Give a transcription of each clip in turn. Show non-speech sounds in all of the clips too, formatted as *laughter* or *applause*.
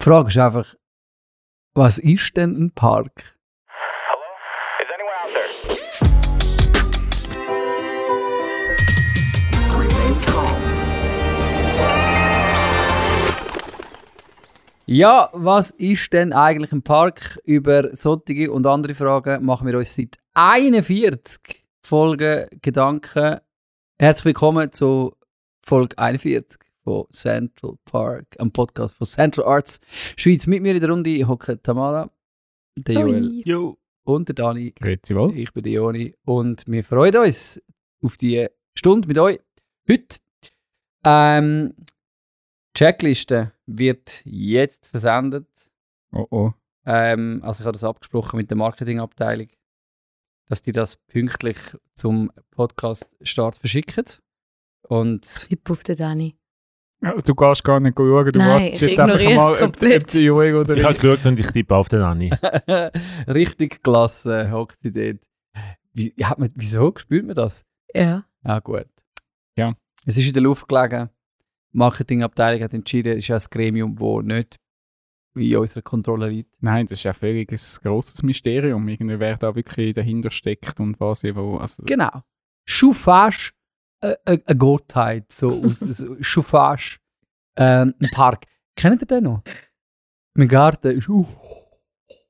Die Frage ist einfach, was ist denn ein Park? Ja, was ist denn eigentlich ein Park? Über solche und andere Fragen machen wir uns seit 41 Folgen Gedanken. Herzlich willkommen zu Folge 41 von Central Park, einem Podcast von Central Arts Schweiz. Mit mir in der Runde hocken Tamara, der Joel Jo. und der Dani. Grüezi wohl. Ich bin der Joni und wir freuen uns auf die Stunde mit euch heute. Ähm, die Checkliste wird jetzt versendet. Oh oh. Ähm, also ich habe das abgesprochen mit der Marketingabteilung, dass die das pünktlich zum Podcast-Start verschicken. Und Ich puff den Dani. Du gehst gar nicht schauen, du Nein, wartest ich jetzt einfach mal, ob, ob die Joel oder Ich habe geschaut und ich tippe auf den Anni. *laughs* richtig klasse hockt sie dort. Wie, hat man, wieso spürt man das? Ja. Ja, gut. Ja. Es ist in der Luft gelegen. Die Marketingabteilung hat entschieden, es ist ja ein Gremium, das nicht in unserer Kontrolle liegt. Nein, das ist ja völlig ein grosses Mysterium, irgendwie, wer da wirklich dahinter steckt und was ich wo. Also, Genau. Äh, eine Gottheit. So, *laughs* aus, so, schon fast ähm, ein Park. Kennt ihr den noch? Mein Garten ist uh,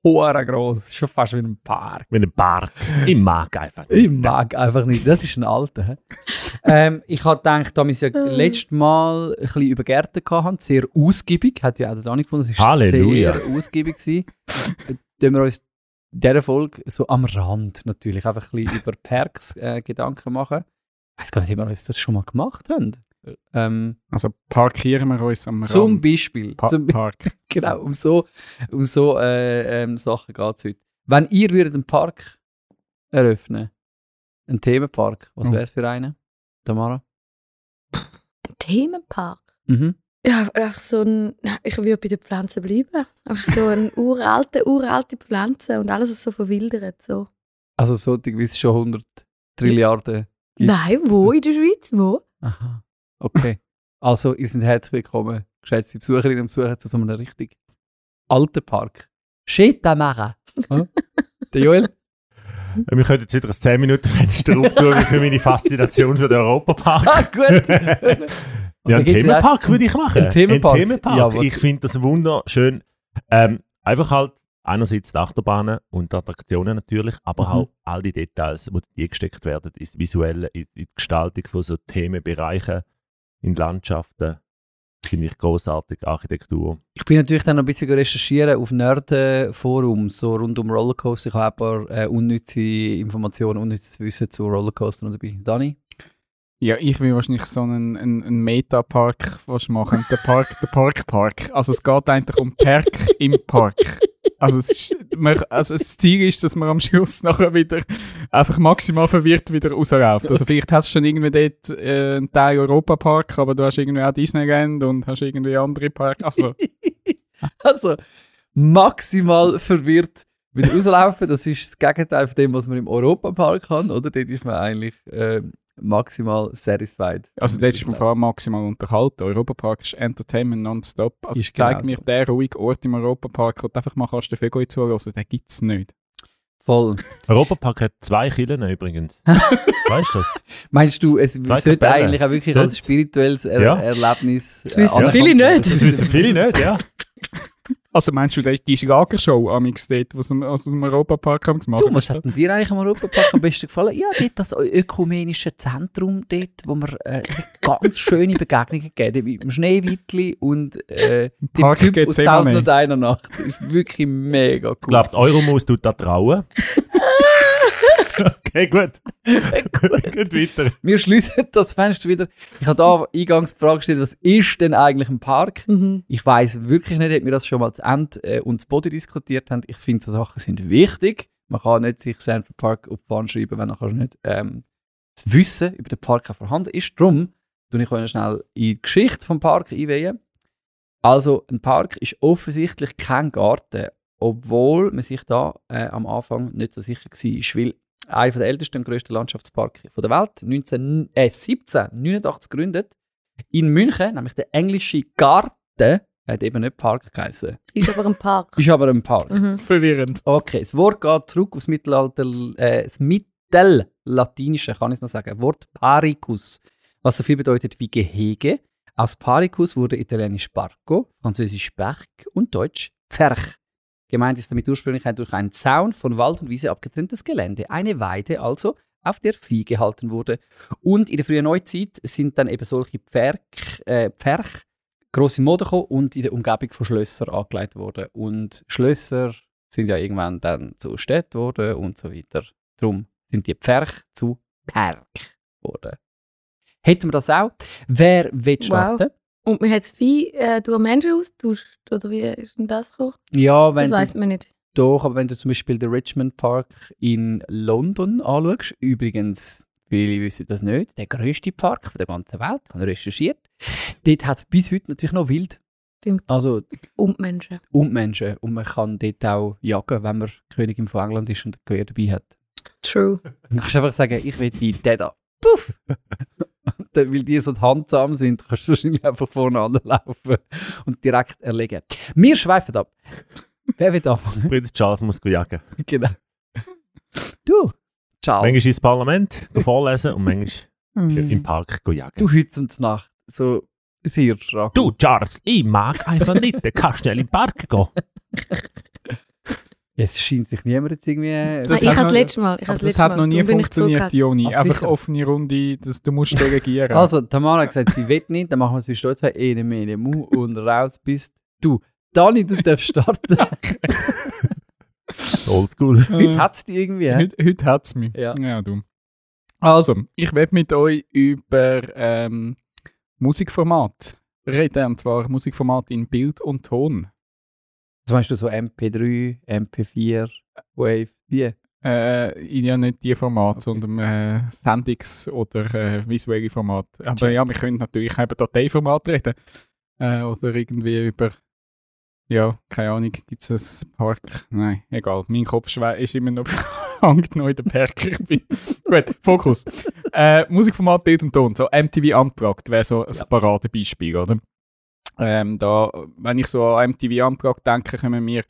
hure gross. Schon fast wie ein Park. Mit einem Park. Ich mag einfach. Ich mag einfach nicht. Das ist ein alter. ähm, ich habe gedacht, da wir ja *laughs* letztes Mal ein bisschen über Gärten hatten, sehr ausgiebig, hat ja auch der Dani gefunden, es war sehr ausgiebig. gewesen. Tun wir uns in dieser Folge so am Rand natürlich einfach ein bisschen *laughs* über Parks äh, Gedanken machen. Ich weiß gar nicht, ob wir uns das schon mal gemacht haben. Ähm, also parkieren wir uns am zum Rand. Beispiel. Pa zum, Park. *laughs* genau, um so, um so äh, ähm, Sachen geht es heute. Wenn ihr würdet einen Park eröffnen, einen Themenpark, was Oh. wäre es für einen? Tamara? Ein Themenpark. Mhm. Ja, einfach so ein. Ich würde bei den Pflanzen bleiben. Einfach so eine *laughs* uralte, uralte Pflanze und alles ist so verwildert. So. Also so, wie es schon 100 Trilliarden gibt. Nein, wo in der Schweiz? Wo? Aha. Okay. Also, ihr seid herzlich willkommen, geschätzte Besucherinnen und Besucher, zu so einem richtig alten Park. Shit, da machen. *laughs* Hm? Der Joel? Wir können jetzt wieder ein 10-Minuten-Fenster auftun für meine Faszination für den Europapark. Ah, gut. *laughs* ja, einen gibt's Themenpark würde ich machen. Ein Themenpark? Ein Themenpark. Ja, ich finde das wunderschön. Ähm, einfach halt einerseits die Achterbahnen und die Attraktionen natürlich, aber Mhm. auch all die Details, die gesteckt werden, ins Visuelle, in, in die Gestaltung von so Themenbereichen, in Landschaften. Finde ich großartig, Architektur. Ich bin natürlich dann noch ein bisschen recherchieren auf Nerd-Forums, so rund um Rollercoaster. Ich habe ein paar äh, unnütze Informationen, unnützes Wissen zu Rollercoaster noch dabei. Dani? Ja, ich will wahrscheinlich so einen, einen, einen Meta-Park was machen. Der Park, der Park-Park. Also es geht eigentlich um Park im Park. *laughs* Also, es man, also das Ziel ist, dass man am Schluss nachher wieder einfach maximal verwirrt wieder rausläuft. Also vielleicht hast du schon irgendwie dort äh, einen Teil Europa-Park, aber du hast irgendwie auch Disneyland und hast irgendwie andere Parks. Also, *laughs* Also, maximal verwirrt wieder rauslaufen. Das ist das Gegenteil von dem, was man im Europapark kann, oder? Dort ist man eigentlich ähm, maximal satisfied. also dort ist man vor allem maximal unterhalten. Europapark ist Entertainment nonstop. Also Ist zeig genau mir so. den ruhigen Ort im Europapark, wo du einfach mal kannst den Vögel zuhören, den gibt es nicht. Voll. *laughs* Europapark hat zwei Killen übrigens. *laughs* weißt du das? Meinst du, es Zwei sollte Kapellen. eigentlich auch wirklich Dort. als spirituelles er Ja. Erlebnis Das wissen anerkannt viele nicht. Das wissen viele nicht, ja. *laughs* Also meinst du, die, die Schlagershow amix dort, was am- aus dem Europapark haben gemacht Du, was hat denn dir eigentlich am Europapark am besten gefallen? Ja, dort das ökumenische Zentrum, dort, wo wir äh, ganz schöne Begegnungen gegeben mit dem Schneewittli und äh, dem Park Typ aus Gethsemane. 1001 Nacht. Das ist wirklich mega cool. Ich glaube, die Euromaus tut da trauen. *laughs* okay, *laughs* gut. gut, weiter. Wir schließen das Fenster wieder. Ich habe da eingangs die Frage gestellt, was ist denn eigentlich ein Park? Mhm. Ich weiß wirklich nicht, ob wir das schon mal zu Ende äh, und zu Body diskutiert haben. Ich finde, so Sachen sind wichtig. Man kann nicht sich Central Park auf die Fahne schreiben, wenn nachher nicht ähm, das Wissen über den Park auch vorhanden ist. Darum tue ich euch schnell in die Geschichte vom Park einweihen. Also, ein Park ist offensichtlich kein Garten, obwohl man sich da äh, am Anfang nicht so sicher war, weil einer der ältesten und grössten Landschaftsparks der Welt, 19, äh, 1789 gegründet, in München, nämlich der englische Garten, Hat eben nicht Park geheißen. Ist aber ein Park. Ist aber ein Park. Mhm. Verwirrend. Okay, das Wort geht zurück aufs Mittelalter, äh, das Mittellatinische, kann ich es noch sagen. Wort Paricus, was so viel bedeutet wie Gehege. Aus Paricus wurde italienisch Parco, französisch Berg und deutsch Pferch. Gemeint ist damit ursprünglich ein durch einen Zaun von Wald und Wiese abgetrenntes Gelände. Eine Weide also, auf der Vieh gehalten wurde. Und in der frühen Neuzeit sind dann eben solche Pferch, äh, Pferch gross in Mode gekommen und in der Umgebung von Schlössern angelegt worden. Und Schlösser sind ja irgendwann dann zu Städten geworden und so weiter. Darum sind die Pferch zu Park geworden. Hätten wir das auch? Wer will Wow. Und man hat das Vieh äh, durch Menschen austauscht, oder wie ist denn das gekommen? Ja, wenn Das du, weiß man nicht. doch, aber wenn du zum Beispiel den Richmond Park in London anschaust, übrigens, viele wissen das nicht, der grösste Park von der ganzen Welt, ich habe recherchiert, dort hat es bis heute natürlich noch Wild. Stimmt. Also Und Menschen. und Menschen. Und man kann dort auch jagen, wenn man Königin von England ist und ein Gewehr dabei hat. True. Du kannst einfach sagen, ich will die den da. Puff! *laughs* Weil die so handsam sind, *laughs* kannst du wahrscheinlich einfach vorne anlaufen und direkt erlegen. Wir schweifen ab. Wer will anfangen? Prinz Charles muss jagen. *laughs* genau. Du, Charles. Manchmal ins Parlament go vorlesen und manchmal im Park go jagen. du heute und Nacht. So sehr stark. Du, Charles, ich mag einfach nicht. Du kannst schnell im Park gehen. *laughs* Es scheint sich niemand jetzt irgendwie... Ah, Das ich hat habe das noch- letzte Mal. Ich Aber habe das hat noch nie ich funktioniert. Joni. Ach, Einfach sicher. offene Runde, das, du musst *laughs* delegieren. Also, Tamara hat gesagt, sie will nicht, dann machen wir es wie stolz. Ene, mene, mu und raus bist du. Dani, du darfst starten. *laughs* Oldschool. Jetzt hat es die irgendwie. Heute, heute hat es mich. Ja. ja, du. Also, ich werde mit euch über ähm, Musikformat reden. Und zwar Musikformat in Bild und Ton. Was meinst du, so MP3, MP4, Wave, die? Äh, ja, nicht die Format, sondern äh, Sendungs- oder äh, visuelle Format. Aber ja, wir können natürlich über Dateiformat reden. Äh, oder irgendwie über, ja, keine Ahnung, gibt es ein Park? Nein, egal. Mein Kopf ist immer noch *laughs* hängt noch in. Ich bin- Gut, Fokus. äh, Musikformat, Bild und Ton. So MTV Unplugged wäre so ein Ja. Paradebeispiel, oder? Ähm, da, wenn ich so an MTV Unplugged denke, kommen mir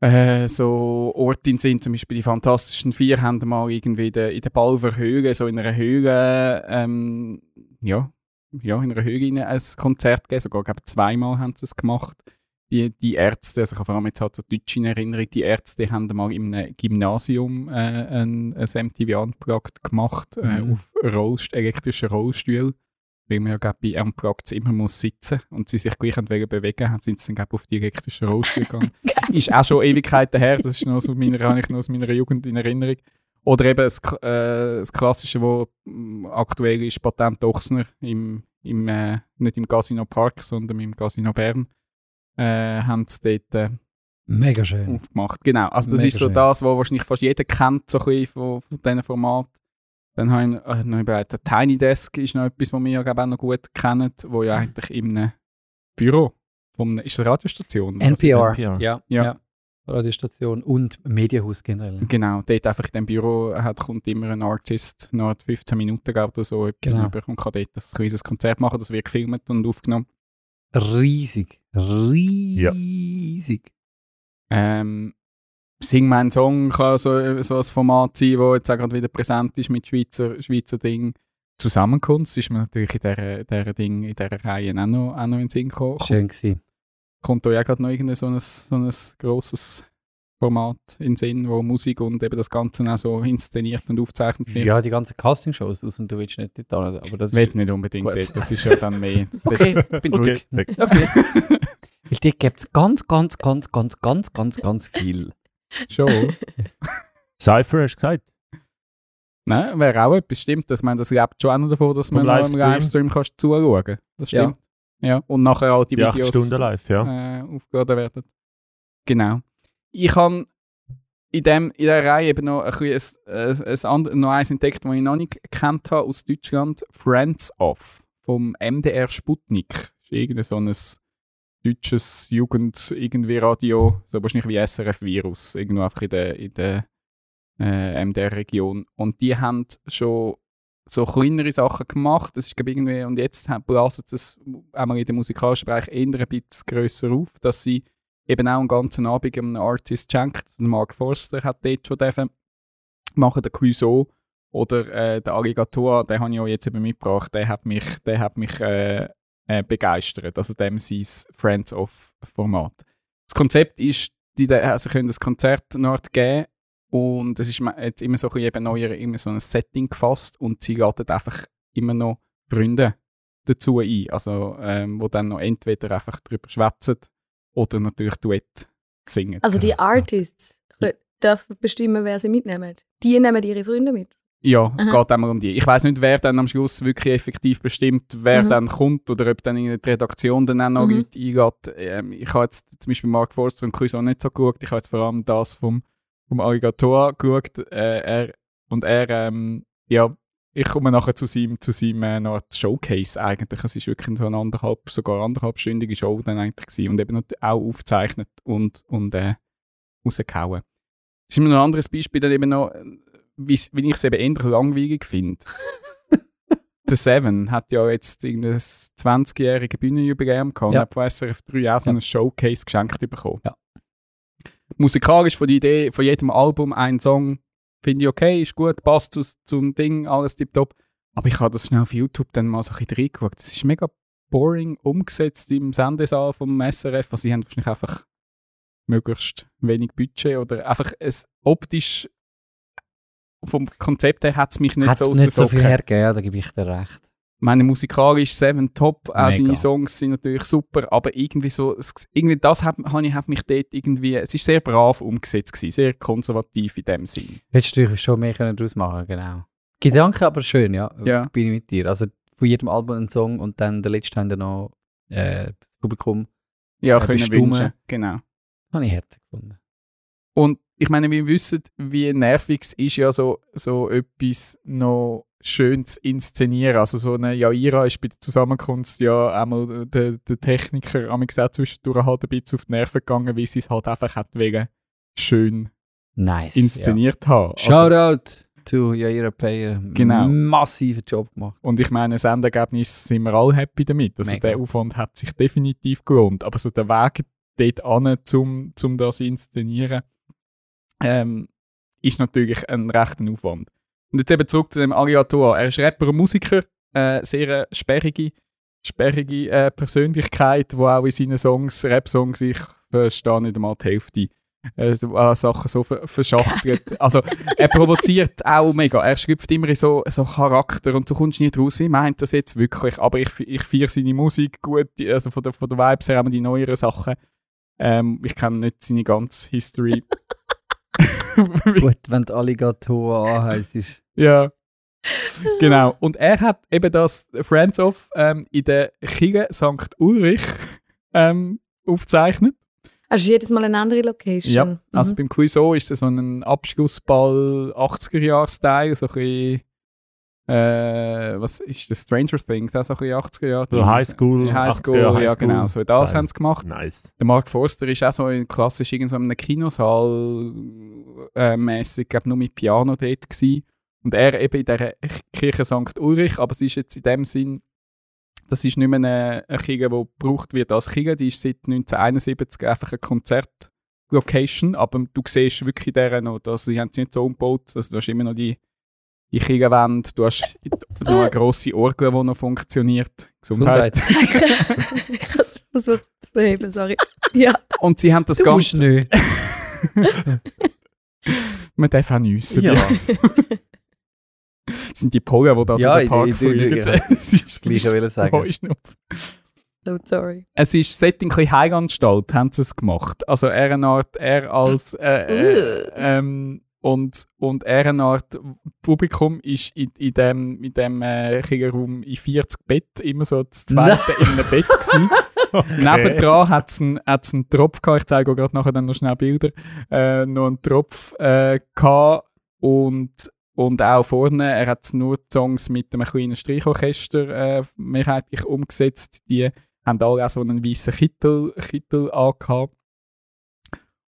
äh, so Orte in Sinn, zum Beispiel die Fantastischen Vier haben mal irgendwie in der, in der Balver Höhle, so in einer Höhle, ähm, ja, ja, in einer Höhle ein Konzert gegeben, sogar glaube zweimal haben sie es gemacht. Die, die Ärzte, also ich habe vor allem jetzt halt so Deutsch in Erinnerung, die Ärzte haben mal in einem Gymnasium äh, ein, ein MTV Unplugged gemacht, äh, Mhm. auf Rollst elektrischen Rollstuhl, weil man ja glaub, bei Unplugged immer muss sitzen und sie sich gleich wollen bewegen, haben sind sie dann auf die elektrischen Rollstuhl gegangen. *laughs* ist auch schon Ewigkeiten her, das ist noch aus meiner, habe ich noch aus meiner Jugend in Erinnerung. Oder eben das, äh, das Klassische, wo mm, aktuell ist, Patent Ochsner, im, im, äh, nicht im Casino Park, sondern im Casino Bern, äh, haben sie dort äh, Mega schön. aufgemacht. Genau, also das Mega ist so schön. das, was wahrscheinlich fast jeder kennt, so ein bisschen von, von diesen Formaten. Dann habe ich äh, noch überlegt, der Tiny Desk ist noch etwas, was wir ja auch noch gut kennen, wo ja eigentlich in einem Büro, von, ist das eine Radiostation? NPR. NPR. Ja, Ja. ja. Radiostation und Medienhaus generell. Genau, dort einfach in dem Büro hat, kommt immer ein Artist, noch 15 Minuten oder so, Genau. genau. und kann dort ein kleines Konzert machen, das wird gefilmt und aufgenommen. Riesig. Riesig. Ähm, Sing mein Song kann so, so ein Format sein, das jetzt auch gerade wieder präsent ist mit Schweizer, Schweizer Ding. Zusammenkunft ist mir natürlich in dieser, dieser Ding, in dieser Reihe auch noch, auch noch in den Sinn gekommen. Schön gewesen. Kommt euch auch gerade noch irgendein so ein, so ein grosses Format in den Sinn, wo Musik und eben das Ganze auch so inszeniert und aufgezeichnet wird? Ja, die ganzen Castingshows aus und du willst nicht dort hin, aber das ist... nicht unbedingt Gut. dort, das ist ja dann mehr. *laughs* Okay, bin Okay. ruhig. weg. Okay. *laughs* Weil dort gibt es ganz, ganz, ganz, ganz, ganz, ganz, ganz viel. Schon. *laughs* Cypher hast du gesagt. Nein, wäre auch etwas, stimmt. Ich meine, das lebt schon auch noch davon, dass man noch im Livestream. Livestream kannst zuschauen kann. Das Ja. stimmt. Ja. Und nachher auch die, Die 8 Videos Stunden live, ja. äh, aufgeladen werden. Genau. Ich habe in, dem, in dieser Reihe eben noch, ein bisschen ein, ein, ein, and- noch eins entdeckt, das ich noch nicht gekannt habe aus Deutschland. Friends of vom MDR Sputnik. Das ist irgendein so ein deutsches Jugend irgendwie Radio, so wahrscheinlich wie SRF Virus, irgendwo einfach in der, in der äh, MDR-Region. Und die haben schon so kleinere Sachen gemacht. Das ist irgendwie, und jetzt blasen das einmal in dem musikalischen Bereich eher ein bisschen grösser auf, dass sie eben auch einen ganzen Abend einem Artist schenkt. Mark Forster hat dort schon dürfen machen, der Clouseau oder äh, der Alligator, den habe ich auch jetzt eben mitgebracht, der hat mich, der hat mich äh, äh, begeistert, also dem sein Friends of Format. Das Konzept ist, die, also können das Konzert dort geben und es ist jetzt immer so ein eben neuer, immer so ein Setting gefasst und sie laden einfach immer noch Freunde dazu ein, also ähm, wo dann noch entweder einfach drüber schwätzen oder natürlich Duett singen. Also die. Artists kö- dürfen bestimmen, wer sie mitnehmen. Die nehmen ihre Freunde mit. Ja, es Aha. geht einmal um die. Ich weiß nicht, wer dann am Schluss wirklich effektiv bestimmt, wer Mhm. dann kommt oder ob dann in die Redaktion dann auch noch Mhm. Leute eingeht. Ähm, ich habe jetzt zum Beispiel Mark Forster und Chris auch nicht so geschaut. Ich habe jetzt vor allem das vom, vom Alligator geschaut. Äh, er, und er, ähm, ja, ich komme nachher zu seinem, zu seinem äh, noch Showcase eigentlich. Es ist wirklich so eine anderthalb, sogar anderthalbstündige Show dann eigentlich gewesen. und eben auch aufgezeichnet und, und äh, rausgehauen. Das ist mir noch ein anderes Beispiel dann eben noch, wie ich es eben eher langweilig finde. *laughs* Der Seven hat ja jetzt irgendein 20-jährige Bühnenjubiläum gehabt und Ja. hat von SRF 3 auch so Ja. ein Showcase geschenkt bekommen. Ja. Musikalisch von der Idee, von jedem Album ein Song, finde ich okay, ist gut, passt zu, zum Ding, alles tipptopp. Aber ich habe das schnell auf YouTube dann mal so ein bisschen reingeschaut. Das ist mega boring umgesetzt im Sendesaal vom SRF. Also sie haben wahrscheinlich einfach möglichst wenig Budget oder einfach es optisch vom Konzept her hat es mich nicht Hat so nicht so viel hergegeben, da gebe ich dir recht. Meine musikalisch Seven Top, auch Mega. seine Songs sind natürlich super, aber irgendwie so, irgendwie das hat, hat, ich- hat mich dort irgendwie, es ist sehr brav umgesetzt gewesen, sehr konservativ in dem Sinn. Hättest du schon mehr können daraus machen genau. Gedanke aber schön, ja. Ja. Bin ich mit dir. Also von jedem Album ein Song und dann der letzte haben dann noch äh, das Publikum. Ja, Ja, können bestimmen. wünschen, genau. Habe ich herzig gefunden. Und ich meine, wir wissen, wie nervig es ist, ja so, so etwas noch schön zu inszenieren. Also so eine Jaira ist bei der Zusammenkunft ja einmal der, der Techniker am gesagt zwischendurch halt ein bisschen auf die Nerven gegangen, weil sie es halt einfach hat wegen schön Nice. inszeniert haben. Ja. Also, Shoutout to Jaira Payer. Genau. Massiven Job gemacht. und ich meine, das Endergebnis sind wir alle happy damit. Also Mega. der Aufwand hat sich definitiv gelohnt. Aber so der Weg dort an, zum, zum das zu inszenieren, ähm, ist natürlich ein rechter Aufwand. Und jetzt eben zurück zu dem Alligator. Er ist Rapper und Musiker, äh, sehr sperrige, sperrige äh, Persönlichkeit, wo auch in seinen Songs, Rap-Songs, ich verstehe nicht einmal die Hälfte, äh, Sachen so ver verschachtelt. *laughs* also er provoziert auch mega. Er schlüpft immer in so, so Charakter und du kommst nicht raus, wie meint das jetzt wirklich. Aber ich, ich feiere seine Musik gut, also von der, von der Vibes her, auch die neueren Sachen. Ähm, ich kenne nicht seine ganze History. *laughs* *laughs* Gut, wenn die Alligator anheisst ist. Ja. genau. Und er hat eben das Friends of ähm, in der Kirche St. Ulrich ähm, aufgezeichnet. Also jedes Mal eine andere Location. Ja. Mhm. Also beim Quizo ist es so ein Abschlussball 80er-Jahre-Style, so ein bisschen, äh, was ist das? Stranger Things, auch so ein bisschen 80er Jahre. So Highschool, Highschool, 80er Jahre ja Highschool. genau, so das Style. haben sie gemacht. Nice. Der Mark Forster ist auch so in klassisch in so einem Kinosaal äh, mäßig, glaube nur mit Piano dort gewesen. Und er eben in dieser Kirche St. Ulrich, aber es ist jetzt in dem Sinn, das ist nicht mehr eine, eine Kirche, die gebraucht wird als Kirche, die ist seit 1971 einfach eine Konzertlocation, aber du siehst wirklich der noch, dass sie haben es nicht so umgebaut, also du hast immer noch die, die Kirchenwände, du hast noch eine grosse Orgel, die noch funktioniert. Gesundheit. *laughs* Gesundheit. ich muss was beheben, sorry. Ja. Und sie haben das Du musst Ganze... nicht. *laughs* Man darf auch nüssen. Ja. Das sind die Pollen, die da Ja, durch den Park fliegen. ich- *laughs* Es ist Das Gleiche will ich sagen. So sorry. Es ist Setting ein bisschen Heilanstalt, haben sie es gemacht. Also er eine Art, er als äh, äh, ähm, und, und er eine Art Publikum ist in, in dem, in dem äh, Kinderraum in 40 Bett immer so das zweite in einem Bett gewesen. *laughs* *laughs* Nebendran hat es einen, einen Tropf gehabt, ich zeige euch gerade nachher dann noch schnell Bilder, äh, noch einen Tropf äh, gehabt und, und auch vorne, er hat nur Songs mit einem kleinen Streichorchester äh, mehrheitlich umgesetzt, die haben alle auch so einen weißen Kittel, Kittel angehabt.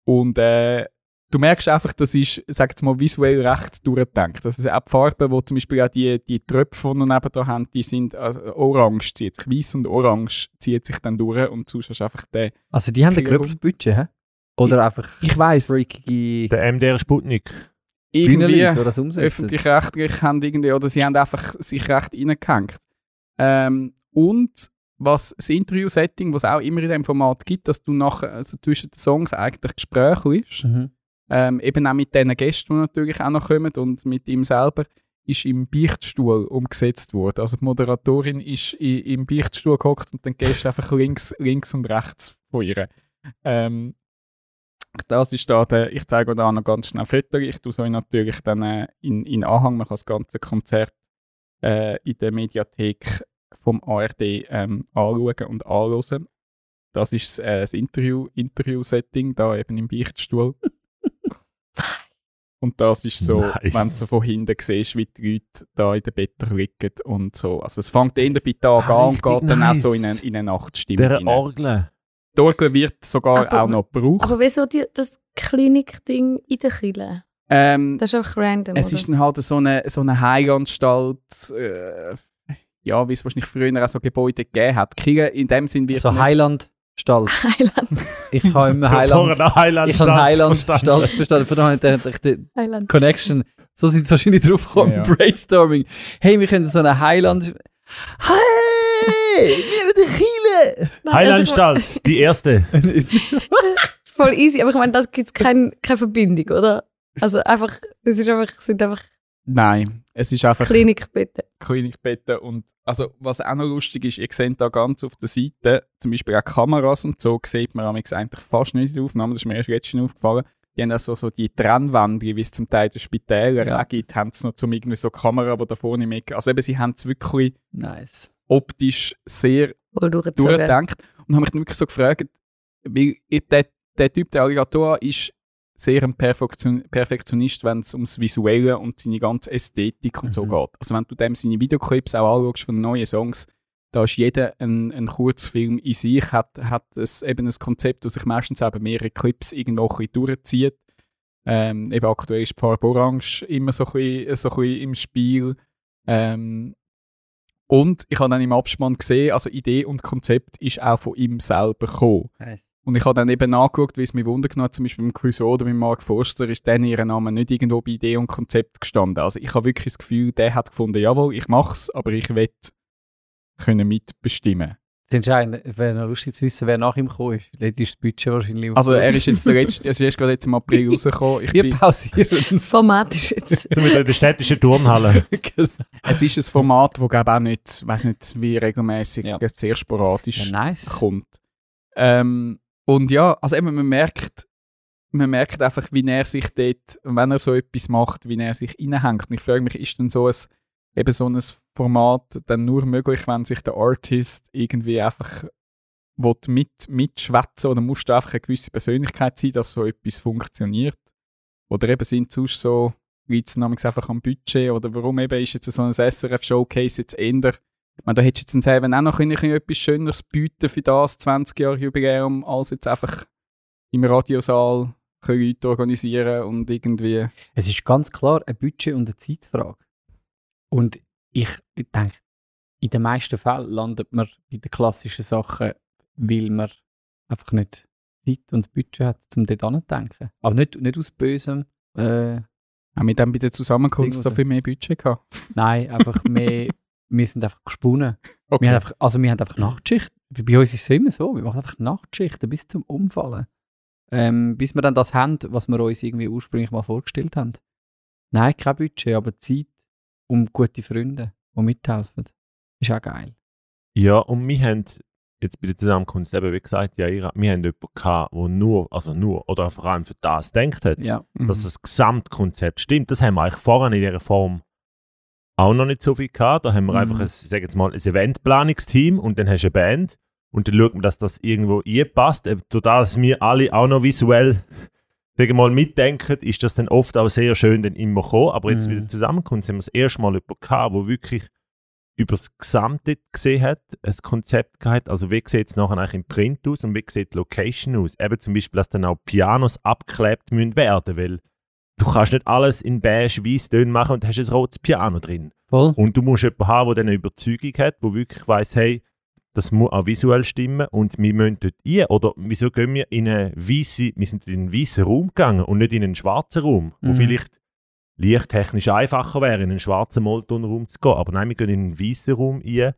Und äh, du merkst einfach, das ist, sag jetzt mal, visuell recht durchgedacht. Also auch die Farben, wo zum Beispiel auch die, die Tröpfe, die wir neben da haben, die sind also orange, zieht sich, weiß und orange zieht sich dann durch und sonst hast du einfach den. Also die haben ein gröberes Budget, hä? Oder einfach Ich weiss, freakige Der MDR Sputnik. irgendwie die öffentlich-rechtlich haben irgendwie, oder sie haben einfach sich recht reingehängt. Ähm, und was das Interview-Setting, was es auch immer in dem Format gibt, dass du nachher also zwischen den Songs eigentlich Gespräche hast, Mhm. Ähm, eben auch mit diesen Gästen, die natürlich auch noch kommen und mit ihm selber, ist im Beichtstuhl umgesetzt worden. Also die Moderatorin ist im Beichtstuhl gehockt und dann Gäste einfach links, links und rechts von ihr. Ähm, das ist da der, ich zeige euch da noch ganz schnell Fotos. Ich tue es euch natürlich dann äh, in, in Anhang, man kann das ganze Konzert äh, in der Mediathek vom ARD ähm, anschauen und anhören. Das ist äh, das Interview, Interview-Setting, da eben im Beichtstuhl. Und das ist so, Nice. wenn du so von hinten siehst, wie die Leute da in den Betten liegen und so. Also es fängt eher bei Tag Ah, an und geht dann auch so nice. in eine, in eine Nachtstimmung Der. Orgel. Die Orgel wird sogar Aber- auch noch gebraucht. Aber wieso die, das Klinik-Ding in der Kille? ähm, Das ist einfach random, es oder? ist dann halt so eine, so eine Heilanstalt, äh, ja, wie es wahrscheinlich früher auch so Gebäude gegeben hat. Kirche in dem Sinn wird So nicht- Heilandstall. *laughs* Heiland. Ich habe im Vorher Heiland... Heiland Ich habe Heilandstall verstanden. Von daher dachte ich, die Heiland. Connection. So sind sie wahrscheinlich drauf gekommen. Ja. Brainstorming. Hey, wir können so eine Heiland... Hey! Wir haben die Chile! Nein, Heilandstalt, die *laughs* erste. Also, *laughs* voll easy, aber ich meine, da gibt es kein, keine Verbindung, oder? Also einfach, es ist einfach, es sind einfach Nein, es ist einfach Klinikbetten. Klinikbetten und also was auch noch lustig ist, ihr seht da ganz auf der Seite, zum Beispiel auch Kameras und so, sieht man amigs eigentlich fast nicht in der Aufnahme, das ist mir erst letztens aufgefallen. Die haben auch so, so die Trennwände, wie es zum Teil in den Spitälern Ja. auch gibt, haben sie noch zum irgendwie so Kamera, die da vorne mit, also eben, sie haben es wirklich Nice. optisch sehr durchgedacht und habe mich dann wirklich so gefragt, weil der, der Typ, der Alligator, ist sehr ein Perfektion, Perfektionist, wenn es ums Visuelle und seine ganze Ästhetik und so Mhm. geht. Also wenn du dem seine Videoclips auch anschaust von neuen Songs, da ist jeder ein, ein Kurzfilm in sich, hat, hat es eben ein Konzept, das sich meistens eben mehrere Clips irgendwo ein bisschen durchzieht. Ähm, eben aktuell ist die Farbe Orange immer so ein bisschen, so ein bisschen im Spiel. Ähm, und ich habe dann im Abspann gesehen, also Idee und Konzept ist auch von ihm selber gekommen. nice. Und ich habe dann eben nachgeschaut, wie es mich wundert hat, zum Beispiel beim Clouseau oder beim Mark Forster, ist dann ihr Name nicht irgendwo bei Idee und Konzept gestanden. Also ich habe wirklich das Gefühl, der hat gefunden, jawohl, ich mache es, aber ich will können mitbestimmen. Es ist eigentlich- wäre noch lustig zu wissen, wer nach ihm gekommen ist. Dort ist das Budget wahrscheinlich... Also er ist jetzt der letzte, also er ist gerade jetzt im April *laughs* rausgekommen. Ich Wir bin, pausieren. Das Format ist jetzt. *laughs* Mit der städtischen Turnhalle. *laughs* es ist ein Format, das glaube auch nicht, weiß nicht, wie regelmäßig, Ja. sehr sporadisch ja, nice. kommt. Ähm, und ja, also eben, man merkt, man merkt einfach, wie er sich dort, wenn er so etwas macht, wie er sich reinhängt. Und ich frage mich, ist denn so ein, eben so ein Format dann nur möglich, wenn sich der Artist irgendwie einfach will mit, mitschwätzen oder musst du einfach eine gewisse Persönlichkeit sein, dass so etwas funktioniert? Oder eben sind sonst so, liegt es einfach am Budget oder warum eben ist jetzt so ein SRF-Showcase jetzt eher meine, da hättest du jetzt in Seven auch noch können, etwas Schöneres bieten für das 20 Jahre Jubiläum, als jetzt einfach im Radiosaal können Leute organisieren und irgendwie. Es ist ganz klar ein Budget- und eine Zeitfrage. Und ich denke, in den meisten Fällen landet man bei den klassischen Sachen, weil man einfach nicht Zeit und das Budget hat, um dort anzudenken. Aber nicht, nicht aus Bösem. Äh, Haben wir dann bei der Zusammenkunft so viel mehr Budget gehabt? nein, einfach mehr. *laughs* wir sind einfach gesponnen. Okay. Wir haben einfach, also wir haben einfach Nachtschicht. Bei uns ist es immer so, wir machen einfach Nachtschichten bis zum Umfallen. Ähm, bis wir dann das haben, was wir uns irgendwie ursprünglich mal vorgestellt haben. Nein, kein Budget, aber Zeit um gute Freunde, die mithelfen. Ist auch geil. Ja, und wir haben jetzt bei der Zusammenkunft eben, wie gesagt, ja, wir haben jemanden gehabt, der nur, also nur, oder vor allem für das gedacht hat, Ja. Mhm. dass das Gesamtkonzept stimmt. Das haben wir eigentlich vorher in dieser Form auch noch nicht so viel gehabt. Da haben wir Mhm. einfach ein, ich jetzt mal, ein Eventplanungsteam und dann hast du eine Band und dann schaut man, dass das irgendwo einpasst. Äh, Durch das dass wir alle auch noch visuell sagen mal, mitdenken, ist das dann oft auch sehr schön dann immer gekommen. Aber jetzt Mhm. wieder Zusammenkunft haben wir das erste Mal jemanden gehabt, wo wirklich über das Gesamte gesehen hat, ein Konzept gehabt, also wie sieht es nachher eigentlich im Print aus und wie sieht die Location aus. Eben zum Beispiel, dass dann auch Pianos abgeklebt müssen werden, weil du kannst nicht alles in beige, weiß Tönen machen und hast ein rotes Piano drin. Voll. Und du musst jemanden haben, der eine Überzeugung hat, der wirklich weiss, hey, das muss auch visuell stimmen und wir müssen dort rein. Oder wieso gehen wir in einen weißen, wir sind in einen weißen Raum gegangen und nicht in einen schwarzen Raum, wo Mhm. vielleicht lichttechnisch einfacher wäre, in einen schwarzen Moltonraum zu gehen. Aber nein, wir gehen in einen weißen Raum rein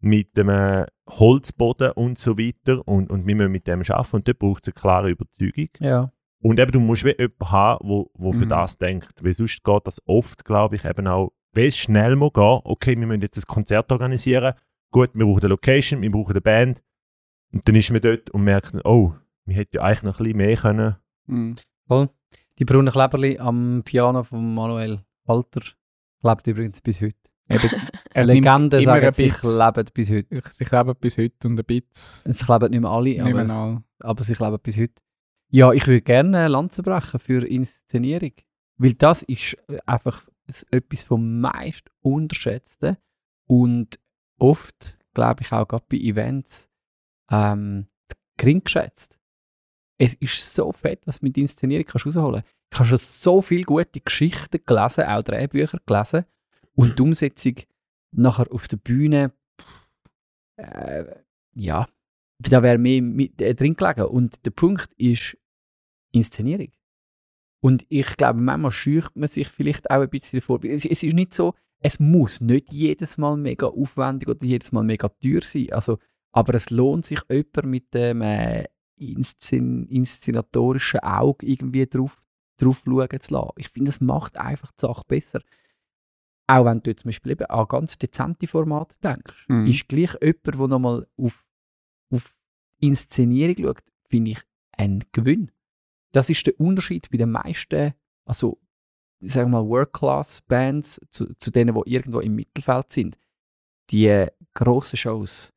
mit einem Holzboden und so weiter und, und wir müssen mit dem arbeiten und dort braucht es eine klare Überzeugung. Ja. Und eben, du musst wie jemanden haben, wo, wo für Mhm. das denkt. Weil sonst geht das oft, glaube ich, eben auch, weil es schnell muss gehen, okay, wir müssen jetzt ein Konzert organisieren, gut, wir brauchen eine Location, wir brauchen eine Band. Und dann ist man dort und merkt, oh, wir hätten ja eigentlich noch ein bisschen mehr können. Mhm. Die braunen Kleberli am Piano von Manuel Walter lebt übrigens bis heute. Eben, er Legenden immer sagen bisschen- leben bis heute. Ich, sie leben bis heute und ein bisschen. Es kleben nicht mehr alle, Nicht aber, es, aber sie kleben bis heute. Ja, ich würde gerne Lanze brechen für Inszenierung. Weil das ist äh, einfach etwas vom meist unterschätzten und oft, glaube ich, auch gerade bei Events ähm, gering geschätzt. Es ist so fett, was du mit Inszenierung kannst rausholen Ich habe schon so viele gute Geschichten gelesen, auch Drehbücher gelesen. Und die Umsetzung nachher auf der Bühne, äh, ja, da wäre mehr mit, äh, drin gelegen. Und der Punkt ist Inszenierung. Und ich glaube, manchmal scheucht man sich vielleicht auch ein bisschen davor. Es, es ist nicht so, es muss nicht jedes Mal mega aufwendig oder jedes Mal mega teuer sein. Also, aber es lohnt sich, jemand mit dem äh, Inszen inszenatorischen Auge irgendwie drauf, drauf schauen zu lassen. Ich finde, es macht einfach die Sache besser. Auch wenn du zum Beispiel eben an ganz dezente Formate denkst, Mhm. ist gleich jemand, der nochmal auf, auf Inszenierung schaut, finde ich ein Gewinn. Das ist der Unterschied bei den meisten, also sagen wir mal Work-Class-Bands zu, zu denen, die irgendwo im Mittelfeld sind. Die äh, grossen Shows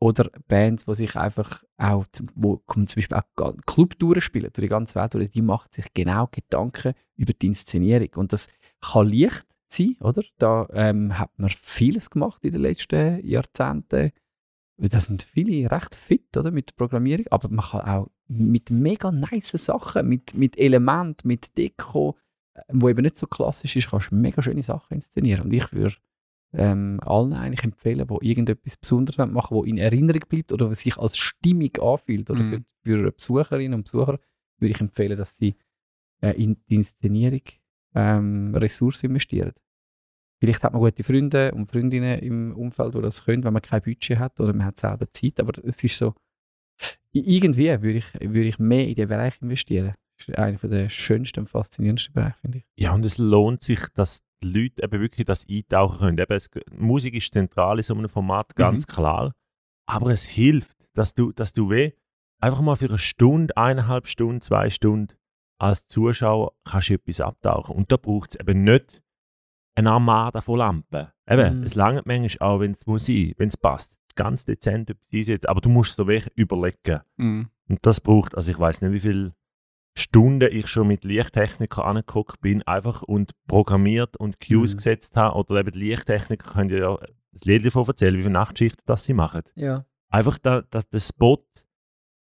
oder Bands, die sich einfach auch, zum- wo zum Beispiel auch Clubtouren spielen durch die ganze Welt, oder die machen sich genau Gedanken über die Inszenierung. Und das kann leicht sein, oder? Da ähm, hat man vieles gemacht in den letzten Jahrzehnten. Da sind viele recht fit, oder? Mit Programmierung, aber man kann auch mit mega nice Sachen, mit, mit Elementen, mit Deko, äh, wo eben nicht so klassisch ist, kannst du mega schöne Sachen inszenieren. Und ich würde ähm, allen eigentlich empfehlen, die irgendetwas Besonderes machen wollen, wo in Erinnerung bleibt oder was sich als stimmig anfühlt. Oder für, Mhm. für Besucherinnen und Besucher würde ich empfehlen, dass sie äh, in die Inszenierung ähm, Ressourcen investieren. Vielleicht hat man gute Freunde und Freundinnen im Umfeld, die das können, wenn man kein Budget hat oder man hat selber Zeit. Aber es ist so, irgendwie würde ich, würde ich mehr in den Bereich investieren. Das ist einer der schönsten und faszinierendsten Bereiche, finde ich. Ja, und es lohnt sich, dass die Leute eben wirklich das eintauchen können. Eben, es, Musik ist zentral in so einem Format, ganz klar. Aber es hilft, dass du, dass du weh einfach mal für eine Stunde, eineinhalb Stunden, zwei Stunden als Zuschauer kannst du etwas abtauchen. Und da braucht es eben nicht eine Armada von Lampen. Eben, Mhm. es langt manchmal auch, wenn es muss sein, wenn es passt. Ganz dezent etwas einsetzen. Aber du musst so wirklich überlegen. Mhm. Und das braucht, also ich weiß nicht, wie viele Stunden ich schon mit Lichttechniker angeguckt bin, einfach und programmiert und Cues Mhm. gesetzt habe. Oder eben die Lichttechniker können ja das Lied davon erzählen, wie viele Nachtschichten das sie machen. Ja. Einfach, da, dass der Spot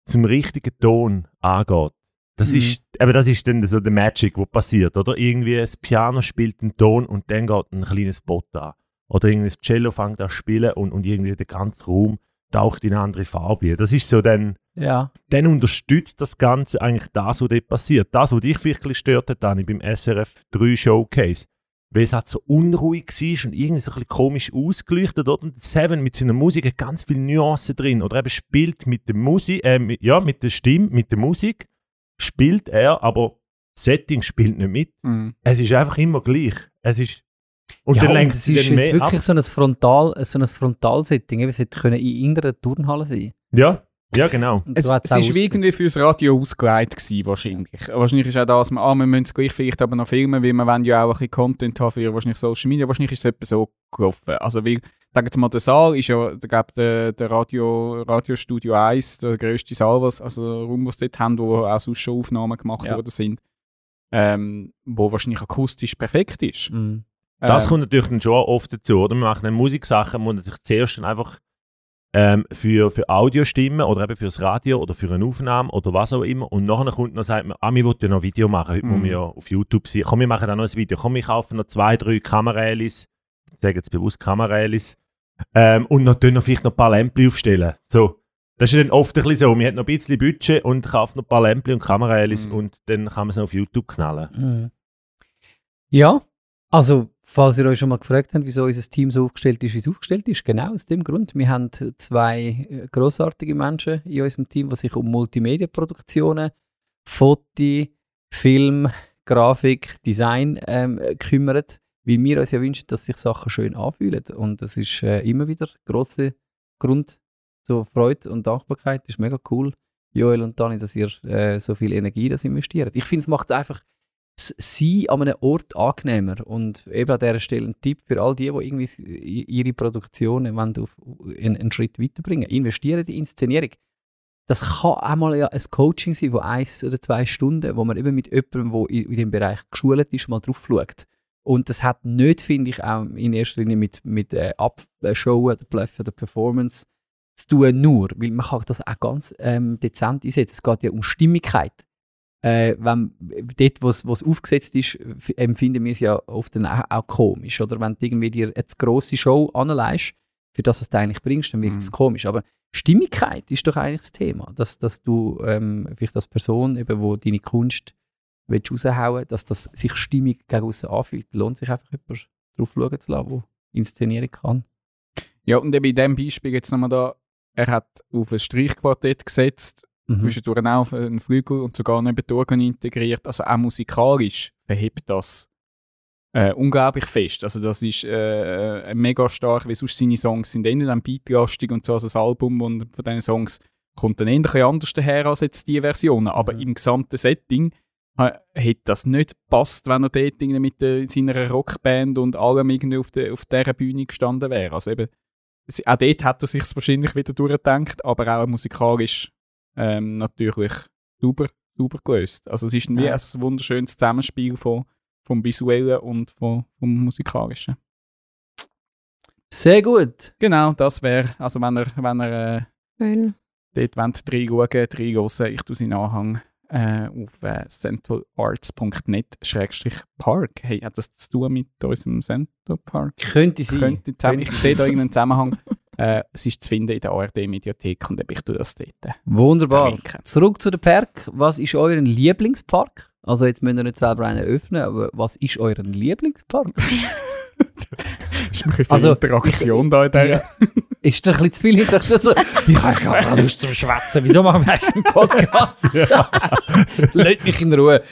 zum richtigen Ton angeht. Das Mhm. ist, eben das ist dann so der Magic, wo passiert, oder? Irgendwie das Piano spielt einen Ton und dann geht ein kleiner Spot an. Oder irgendwie das Cello fängt an zu spielen und, und irgendwie der ganze Raum taucht in eine andere Farbe. Das ist so dann, Ja. dann unterstützt das Ganze eigentlich das, was dort passiert. Das, was dich vielleicht ein bisschen stört hat, Dani, beim SRF 3 Showcase. Weil es halt so unruhig war und irgendwie so ein bisschen komisch ausgeleuchtet. Oder? Und Seven mit seiner Musik hat ganz viele Nuancen drin. Oder eben spielt mit der Musik, äh, mit, ja, mit der Stimme, mit der Musik, spielt er, aber Setting spielt nicht mit. Mhm. Es ist einfach immer gleich. Es ist. Und ja, dann und lenkt es ist jetzt wirklich ab. so ein, Frontal, so ein Frontalsetting. Es hätte können in irgendeiner Turnhalle sein Ja, ja, genau. Es, so es auch ist irgendwie fürs Radio ausgelegt gewesen, wahrscheinlich. Wahrscheinlich ist auch das, man, ah, wir müssen es gleich vielleicht aber noch filmen, weil wir wollen ja auch ein bisschen Content haben für wahrscheinlich Social Media. Wahrscheinlich ist es etwa so gelaufen. Also weil, sagen wir mal, der Saal ist ja, da gibt der, der Radio, Radiostudio 1, der grösste Saal, was, also der Raum, was sie dort haben, wo auch sonst schon Aufnahmen gemacht Ja. worden sind, ähm, wo wahrscheinlich akustisch perfekt ist. Mhm. Das Ähm, kommt natürlich dann schon oft dazu, oder? Wir machen dann Musiksachen, wo natürlich zuerst dann einfach ähm, für, für Audiostimmen oder eben fürs Radio oder für eine Aufnahme oder was auch immer. Und nachher kommt noch, sagt man, ah, wir wollen ja noch ein Video machen, heute Mhm. muss wir ja auf YouTube sein. Komm, wir machen auch noch ein Video. Komm, wir kaufen noch zwei, drei Kameraelis. Ich sage jetzt bewusst Kameraelis. Ähm, und tun noch vielleicht noch ein paar Lämpchen aufstellen. So. Das ist dann oft ein bisschen so. Man hat noch ein bisschen Budget und kauft noch ein paar Lämpchen und Kameraelis Mhm. und dann kann man es noch auf YouTube knallen. Mhm. Ja, also falls ihr euch schon mal gefragt habt, wieso unser Team so aufgestellt ist, wie es aufgestellt ist, genau aus dem Grund. Wir haben zwei äh, grossartige Menschen in unserem Team, die sich um Multimedia-Produktionen, Foto, Film, Grafik, Design ähm, äh, kümmern, weil wir uns ja wünschen, dass sich Sachen schön anfühlen. Und das ist äh, immer wieder ein grosser Grund zur Freude und Dankbarkeit. Das ist mega cool, Joel und Dani, dass ihr äh, so viel Energie das investiert. Ich finde, es macht einfach s- Sein an einem Ort angenehmer. Und eben an dieser Stelle ein Tipp für all die, die irgendwie ihre Produktionen wollen auf einen, einen Schritt weiterbringen. Investieren in die Inszenierung. Das kann auch mal ja ein Coaching sein von eins oder zwei Stunden, wo man eben mit jemandem, der in, in dem Bereich geschult ist, mal drauf schaut. Und das hat nicht, finde ich, auch in erster Linie mit, mit äh, Abshowen, der Bluffen, der Performance zu tun, nur, weil man kann das auch ganz ähm, dezent einsetzen. Es geht ja um Stimmigkeit äh, wenn, dort, wo es aufgesetzt ist, empfinden wir es ja oft dann auch, auch komisch. Oder wenn du irgendwie dir eine grosse Show anleihst, für das, was du eigentlich bringst, dann wirkt es Mhm. komisch. Aber Stimmigkeit ist doch eigentlich das Thema. Dass, dass du ähm, vielleicht als Person, eben, wo deine Kunst willst raushauen dass das sich stimmig gegen aussen anfühlt. Lohnt sich einfach jemand drauf schauen zu lassen, der Inszenierung kann. Ja, und eben in diesem Beispiel jetzt nochmal da, er hat auf ein Streichquartett gesetzt, Mhm. zwischendurch auch auf einen Flügel und sogar neben die Orgel integriert. Also auch musikalisch verhebt das äh, unglaublich fest. Also das ist äh, äh, mega stark, weil sonst seine Songs sind eher dann beatlastig und so als ein Album und von diesen Songs kommt dann eher anders daher als jetzt die Versionen. Aber Mhm. im gesamten Setting hätte das nicht gepasst, wenn er dort mit der, seiner Rockband und allem irgendwie auf, der, auf dieser Bühne gestanden wäre. Also eben, auch dort hat er sich wahrscheinlich wieder durchgedacht, aber auch musikalisch ähm, natürlich super, super gelöst. Also es ist wie Ja. ein wunderschönes Zusammenspiel von, vom Visuellen und von, vom Musikalischen. Sehr gut. Genau, das wäre, also wenn er, wenn er äh, Schön. dort wollt reinschauen, reinhören, ich tue seinen Anhang äh, auf äh, centralarts.net-park. Hey, hat das zu tun mit unserem Central Park? Könnte sein. Könnte zusammen, ich sehe da irgendeinen Zusammenhang. *laughs* äh, es ist zu finden in der ARD-Mediathek und ich tue das dort. Wunderbar. verlinken. Zurück zu den Park. Was ist euer Lieblingspark? Also jetzt müsst ihr nicht selber einen öffnen, aber was ist euer Lieblingspark? *laughs* ist ein bisschen viel Also, Interaktion da in der. Ja. Ist da ein bisschen zu viel hinter *laughs* so, so, Ich habe keine *laughs* Lust zum Schwätzen. Wieso machen wir eigentlich einen Podcast? *laughs* Lasst mich in Ruhe.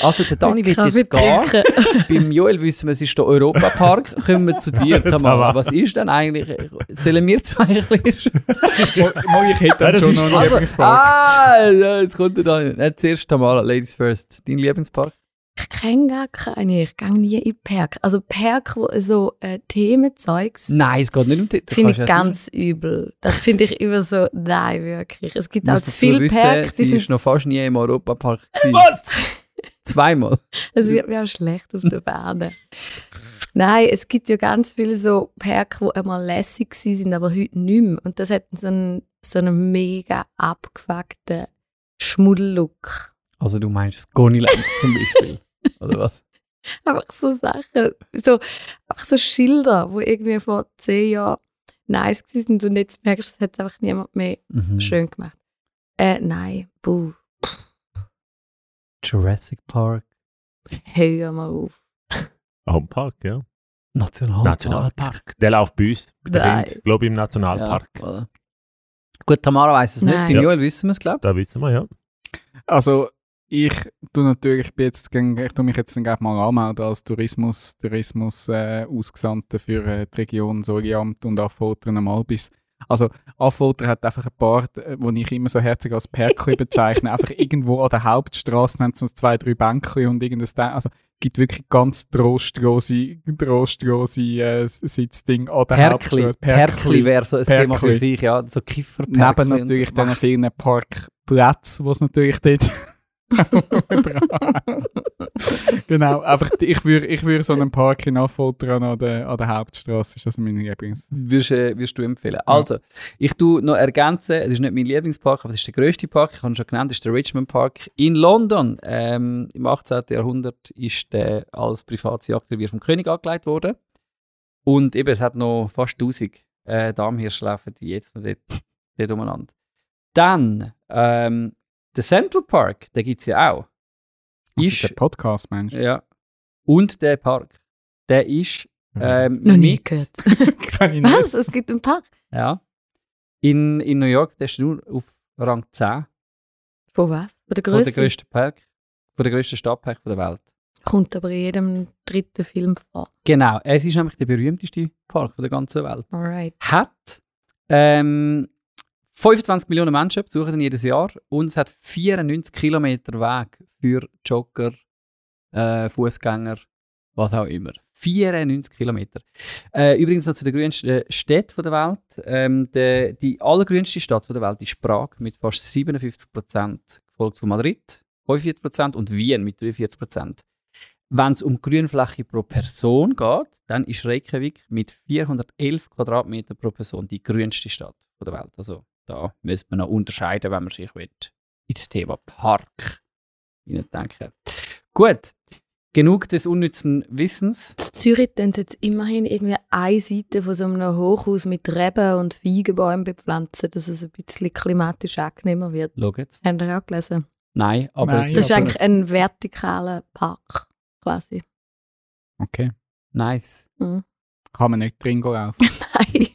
Also der Dani wird jetzt gehen. Beim Joel wissen wir, es ist der Europapark. Kommen wir zu dir, Tamara. Was ist denn eigentlich? Sollen wir zwei ein bisschen... Mo, ich hätte Ja, dann das schon ist noch einen Also, Lieblingspark. ah, ja, jetzt kommt der Dani. Nicht zuerst Tamara, Ladies first. Dein Lieblingspark? Ich kenne gar keine. Ich gehe nie in Park. Also Park, wo so äh, Themenzeugs, Nein, es geht nicht um Titel. finde ich ganz übel. Das finde ich immer so, nein, wirklich. Es gibt auch zu viele Parks, die sie sind ist noch fast nie im Europapark *laughs* gewesen. Was? Zweimal. Es wird mir auch schlecht auf der Bahn. Nein, es gibt ja ganz viele so Parks, die einmal lässig sind, aber heute nicht mehr. Und das hat so einen, so einen mega abgefuckten Schmuddellook. Also du meinst das Goniland zum Beispiel, *laughs* oder was? *laughs* Einfach so Sachen, so, einfach so Schilder, die irgendwie vor zehn Jahren nice waren und jetzt merkst du, es hat einfach niemand mehr Mhm. schön gemacht. Äh, nein, buh, Jurassic Park, hör mal auf. Home Park, ja. Nationalpark. Nationalpark. Der läuft bei uns, bei den Nein. Kindern, glaube ich, im Nationalpark. Ja. Gut, Tamara weiss es nicht. Bei Ja. Joel wissen wir es, glaube Da wissen wir, ja. Also, ich tu natürlich, jetzt, ich tu mich jetzt dann gleich mal anmelden als Tourismus, Tourismus äh, Ausgesandter für äh, die Region Sorgiamt und Affoltern am Albis. Also, Affolter hat einfach ein paar, äh, wo ich immer so herzig als Perkli *laughs* bezeichne, einfach irgendwo an der Hauptstraße haben so zwei, drei Bänke und irgendein, Sta- also, gibt wirklich ganz trostlose, trostlose äh, Sitzding an der Perkli. Hauptstraße. Perkli wäre so ein Thema für Perkli. sich, ja. So Kifferperkli. Neben natürlich so. den vielen Parkplätzen, die es natürlich dort *laughs* genau, einfach ich würde ich würd so einen Park in Affoltern an der, an der Hauptstraße, ist das meine Lieblings. Würdest, äh, würdest du empfehlen. Also, ich tu noch ergänzen, es ist nicht mein Lieblingspark, aber es ist der grösste Park, ich habe schon genannt, ist der Richmond Park in London. Ähm, Im 18. Jahrhundert ist der als privates Jagdrevier vom König angelegt worden. Und eben, es hat noch fast 1000 äh, Damhirsche laufen die jetzt noch dort, dort umeinander. Dann, ähm, der Central Park, den gibt es ja auch. Also Ist, der Podcast, Mensch. ja. Und der Park, der ist ähm, Noch nie gehört. *laughs* Was? Es gibt einen Park? Ja. In, in New York, der ist nur auf Rang 10 Von was? Von der von der grössten Park, von der grössten Stadtpark der Welt. Kommt aber in jedem dritten Film vor. Genau, es ist nämlich der berühmteste Park der ganzen Welt. Alright. Hat ähm, 25 Millionen Menschen besuchen ihn jedes Jahr und es hat 94 Kilometer Weg für Jogger, äh, Fußgänger, was auch immer. 94 Kilometer. Äh, übrigens noch zu den grünsten Städten der Welt. Ähm, der, die allergrünste Stadt der Welt ist Prag mit fast 57 Prozent, gefolgt von Madrid 45 Prozent und Wien mit 43 Prozent. Wenn es um Grünfläche pro Person geht, dann ist Reykjavik mit 411 Quadratmeter pro Person die grünste Stadt der Welt. Also da müsste man noch unterscheiden, wenn man sich will, ins Thema Park denken. Gut, genug des unnützen Wissens. In Zürich sie jetzt immerhin irgendwie eine Seite von so einem Hochhaus mit Reben und Feigenbäumen bepflanzen, dass es ein bisschen klimatisch angenehmer wird. Schau jetzt. Haben Sie auch gelesen? Nein, aber Nein. Das ist eigentlich ein vertikaler Park, quasi. Okay. Nice. Mhm. Kann man nicht drin laufen. *laughs* Nein.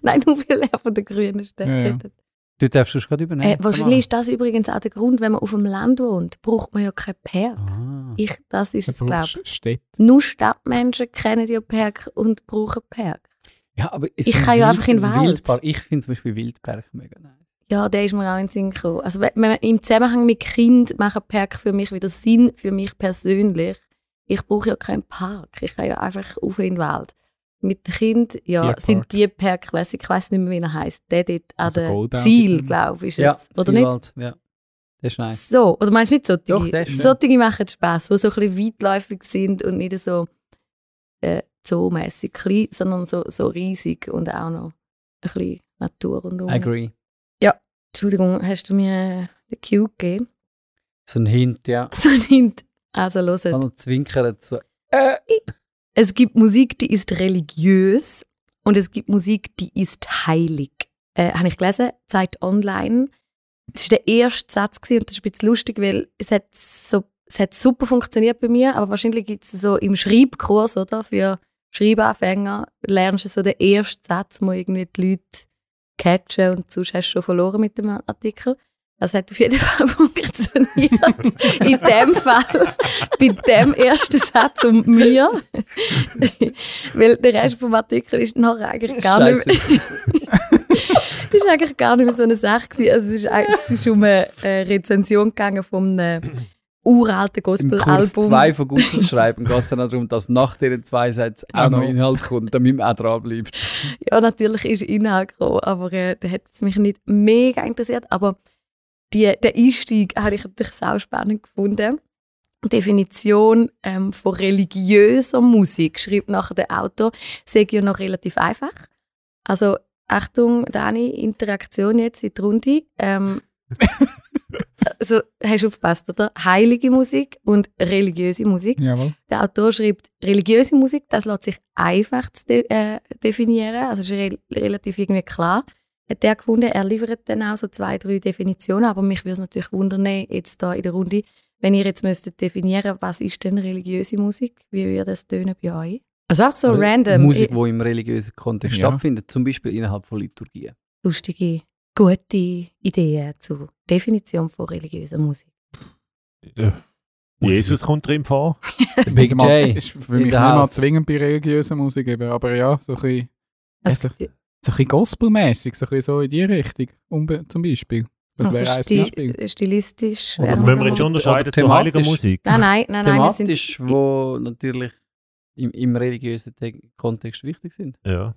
*laughs* Nein, nur weil er von den Grünen steht. Ja, ja. Du darfst es gerade übernehmen. Äh, wahrscheinlich ist das übrigens auch der Grund, wenn man auf dem Land wohnt, braucht man ja kein Park. Ah. Ich, das ist es, glaube brauchst Städte. Nur Stadtmenschen kennen ja Park und brauchen Park. Ja, aber es Ich kann ja einfach in den Wald. Wildpark. Ich finde zum Beispiel Wildpark mega nice. Ja, der ist mir auch in den Sinn gekommen. Also wenn, wenn, im Zusammenhang mit Kind machen Park für mich wieder Sinn, für mich persönlich. Ich brauche ja keinen Park. Ich kann ja einfach auf in den Wald. Mit Kind, ja, Tierpark. sind die Park lässig. Ich weiß nicht mehr, wie er heißt. Der dort an Also der Goldau Ziel, glaube ich, ist Ja, es. Oder nicht? Seewald, Ja, das ist nice. So, oder meinst du nicht solche? Doch, der ist solche machen Spass, die so ein bisschen weitläufig sind und nicht so äh, zoomässig klein, sondern so, so riesig und auch noch ein bisschen Natur und I agree. Entschuldigung, hast du mir äh, den Cue gegeben? So ein Hint, ja. *laughs* So ein Hint. Also Kann hört. er zwinkern. So. Es gibt Musik, die ist religiös und es gibt Musik, die ist heilig. Äh, Habe ich gelesen, Zeit Online. Das war der erste Satz gewesen, und das ist ein bisschen lustig, weil es hat, so, es hat super funktioniert bei mir, aber wahrscheinlich gibt es so im Schreibkurs, oder, für Schreibanfänger, lernst du so den ersten Satz, wo irgendwie die Leute catchen und sonst hast du schon verloren mit dem Artikel. Das hat auf jeden *laughs* Fall funktioniert. In dem Fall, bei dem ersten Satz und mir. Weil der Rest vom Artikel ist nachher eigentlich gar nicht mehr, *laughs* ist eigentlich gar nicht mehr so eine Sache gewesen. Also es ist, es ist um eine äh, Rezension gegangen von einem uralten Im Kurs Gospel-Album. 2 von Gutes Schreiben geht es dann darum, dass nach diesen zwei Sätzen auch noch noch. Inhalt kommt, damit man auch dran bleibt. Ja, natürlich ist Inhalt gekommen, aber äh, der hat es mich nicht mega interessiert. Aber die, den Einstieg habe ich natürlich sau spannend gefunden. Definition ähm, von religiöser Musik, schreibt nachher der Autor, sei ja noch relativ einfach. Also, Achtung, Dani, Interaktion jetzt in die Runde. Ähm, *laughs* also, hast du aufgepasst, oder? Heilige Musik und religiöse Musik. Jawohl. Der Autor schreibt, religiöse Musik, das lässt sich einfach de äh, definieren, also ist re relativ irgendwie klar. Hat er gefunden, er liefert dann auch so zwei, drei Definitionen, aber mich würde es natürlich wundern, jetzt da in der Runde, wenn ihr jetzt müsstet definieren, was ist denn religiöse Musik, wie würde das tönen bei euch? Also auch so random, Musik, die im religiösen Kontext Ja. stattfindet, zum Beispiel innerhalb von Liturgien. lustige, gute Ideen zur Definition von religiöser Musik. Jesus kommt drin vor. Der Big J. Ist für mich nicht mal zwingend bei religiöser Musik, eben, aber ja, so ein bisschen, Also, so ein bisschen gospelmäßig, so, ein bisschen so in die Richtung, zum Beispiel. Das also wäre ein sti Beispiel. stilistisch. Oder Also wir müssen wir jetzt unterscheiden zu thematisch. heiliger Musik. Nein, nein, nein, nein, wir sind Thematisch, wo natürlich im, im religiösen Te Kontext wichtig sind. Ja.